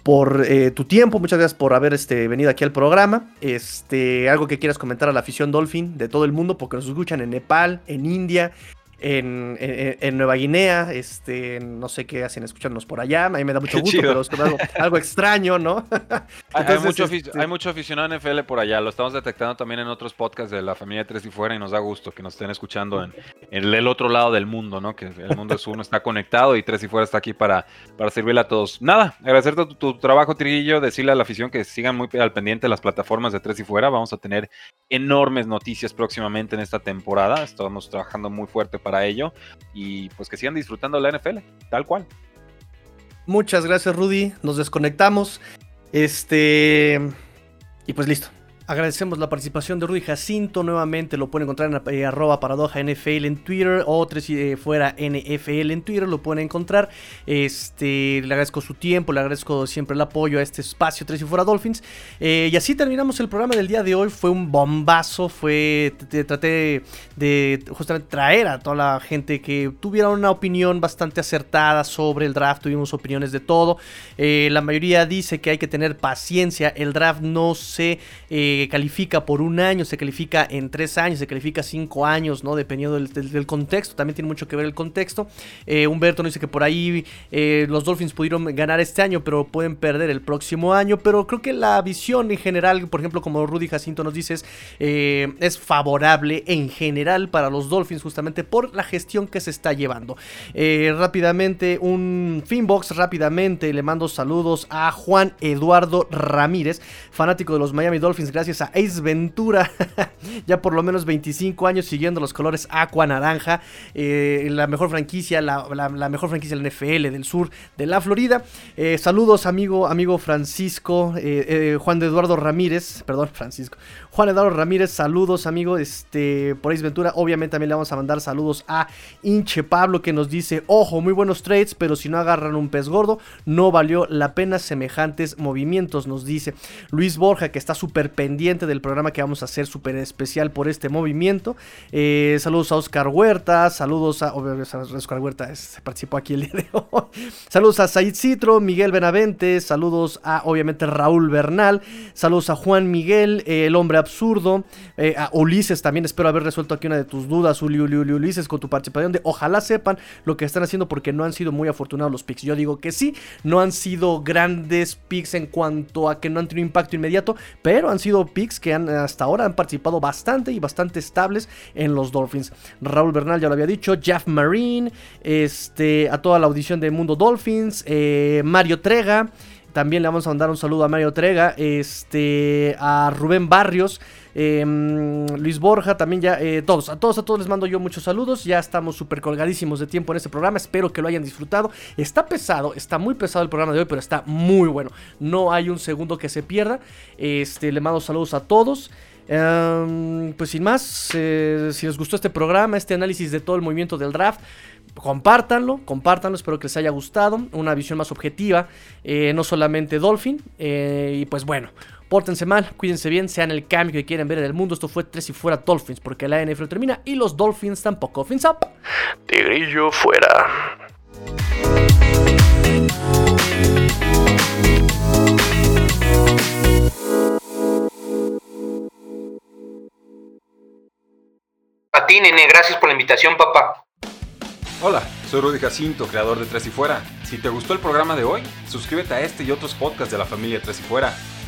por eh, tu tiempo, muchas gracias por haber este, venido aquí al programa. Este, algo que quieras comentar a la afición Dolphin de todo el mundo, porque nos escuchan en Nepal, en India, en, en, Nueva Guinea. Este, no sé qué hacen escuchándonos por allá. A mí me da mucho gusto, pero es algo, algo extraño, ¿no? hay, mucho este hay, mucho aficionado en NFL por allá. Lo estamos detectando también en otros podcasts de la familia Tres y Fuera y nos da gusto que nos estén escuchando en, el otro lado del mundo, ¿no? Que el mundo es uno, está conectado y Tres y Fuera está aquí para, para servirle a todos. Nada, agradecerte tu, tu trabajo, Triguillo, decirle a la afición que sigan muy al pendiente de las plataformas de Tres y Fuera. Vamos a tener enormes noticias próximamente en esta temporada. Estamos trabajando muy fuerte para ello y pues que sigan disfrutando la NFL, tal cual. Muchas gracias, Rudy. Nos desconectamos. Este. Y pues listo. Agradecemos la participación de Rudy Jacinto. Nuevamente lo pueden encontrar en eh, arroba paradoja NFL en Twitter o tres eh, fuera NFL en Twitter. Lo pueden encontrar. Este, le agradezco su tiempo, le agradezco siempre el apoyo a este espacio tres y fuera Dolphins. Eh, y así terminamos el programa del día de hoy. Fue un bombazo. Fue. Traté de justamente traer a toda la gente que tuviera una opinión bastante acertada sobre el draft. Tuvimos opiniones de todo. la mayoría dice que hay que tener paciencia. El draft no se califica por un año, se califica en tres años, se califica cinco años, ¿no? Dependiendo del, contexto, también tiene mucho que ver el contexto. Eh, Humberto nos dice que por ahí eh, los Dolphins pudieron ganar este año, pero pueden perder el próximo año. Pero creo que la visión en general, por ejemplo, como Rudy Jacinto nos dice, es, eh, es favorable en general para los Dolphins, justamente por la gestión que se está llevando. rápidamente, un Finbox, rápidamente le mando saludos a Juan Eduardo Ramírez, fanático de los Miami Dolphins. Gracias a Ace Ventura, ya por lo menos 25 años siguiendo los colores aqua naranja, eh, la mejor franquicia, la, mejor franquicia del NFL del sur de la Florida. Eh, saludos amigo, amigo Francisco, eh, Juan de Eduardo Ramírez, perdón, Francisco, Juan Eduardo Ramírez, saludos amigo, este, por Ace Ventura, obviamente también le vamos a mandar saludos a Inche Pablo que nos dice, ojo, muy buenos trades, pero si no agarran un pez gordo, no valió la pena semejantes movimientos, nos dice Luis Borja que está súper pendiente del programa que vamos a hacer súper especial por este movimiento. Eh, saludos a Oscar Huerta, saludos a... Oscar Huerta se participó aquí el día de hoy. saludos a Said Citro, Miguel Benavente, saludos a obviamente Raúl Bernal, saludos a Juan Miguel, eh, el hombre absurdo, eh, a Ulises también, espero haber resuelto aquí una de tus dudas, Uli, Uli, Ulises, con tu participación de ojalá sepan lo que están haciendo porque no han sido muy afortunados los picks. Yo digo que sí, no han sido grandes picks en cuanto a que no han tenido impacto inmediato, pero han sido picks que han, hasta ahora han participado bastante y bastante estables en los Dolphins. Raúl Bernal ya lo había dicho, Jeff Marine, este, a toda la audición de Mundo Dolphins, eh, Mario Trega. También le vamos a mandar un saludo a Mario Trega, este, a Rubén Barrios, em, Luis Borja, también ya, eh, todos, a todos, a todos les mando yo muchos saludos. Ya estamos súper colgadísimos de tiempo en este programa. Espero que lo hayan disfrutado. Está pesado, está muy pesado el programa de hoy, pero está muy bueno. No hay un segundo que se pierda. Este, le mando saludos a todos. Em, pues sin más, eh, si les gustó este programa, este análisis de todo el movimiento del draft, compártanlo, compártanlo, espero que les haya gustado, una visión más objetiva, eh, no solamente Dolphin, y pues bueno, pórtense mal, cuídense bien, sean el cambio que quieren ver en el mundo, esto fue tres y fuera Dolphins, porque la NFL termina y los Dolphins tampoco, fins up. Tigrillo fuera. A ti, nene, gracias por la invitación, papá. Hola, soy Rudy Jacinto, creador de Tres y Fuera. Si te gustó el programa de hoy, suscríbete a este y otros podcasts de la familia Tres y Fuera.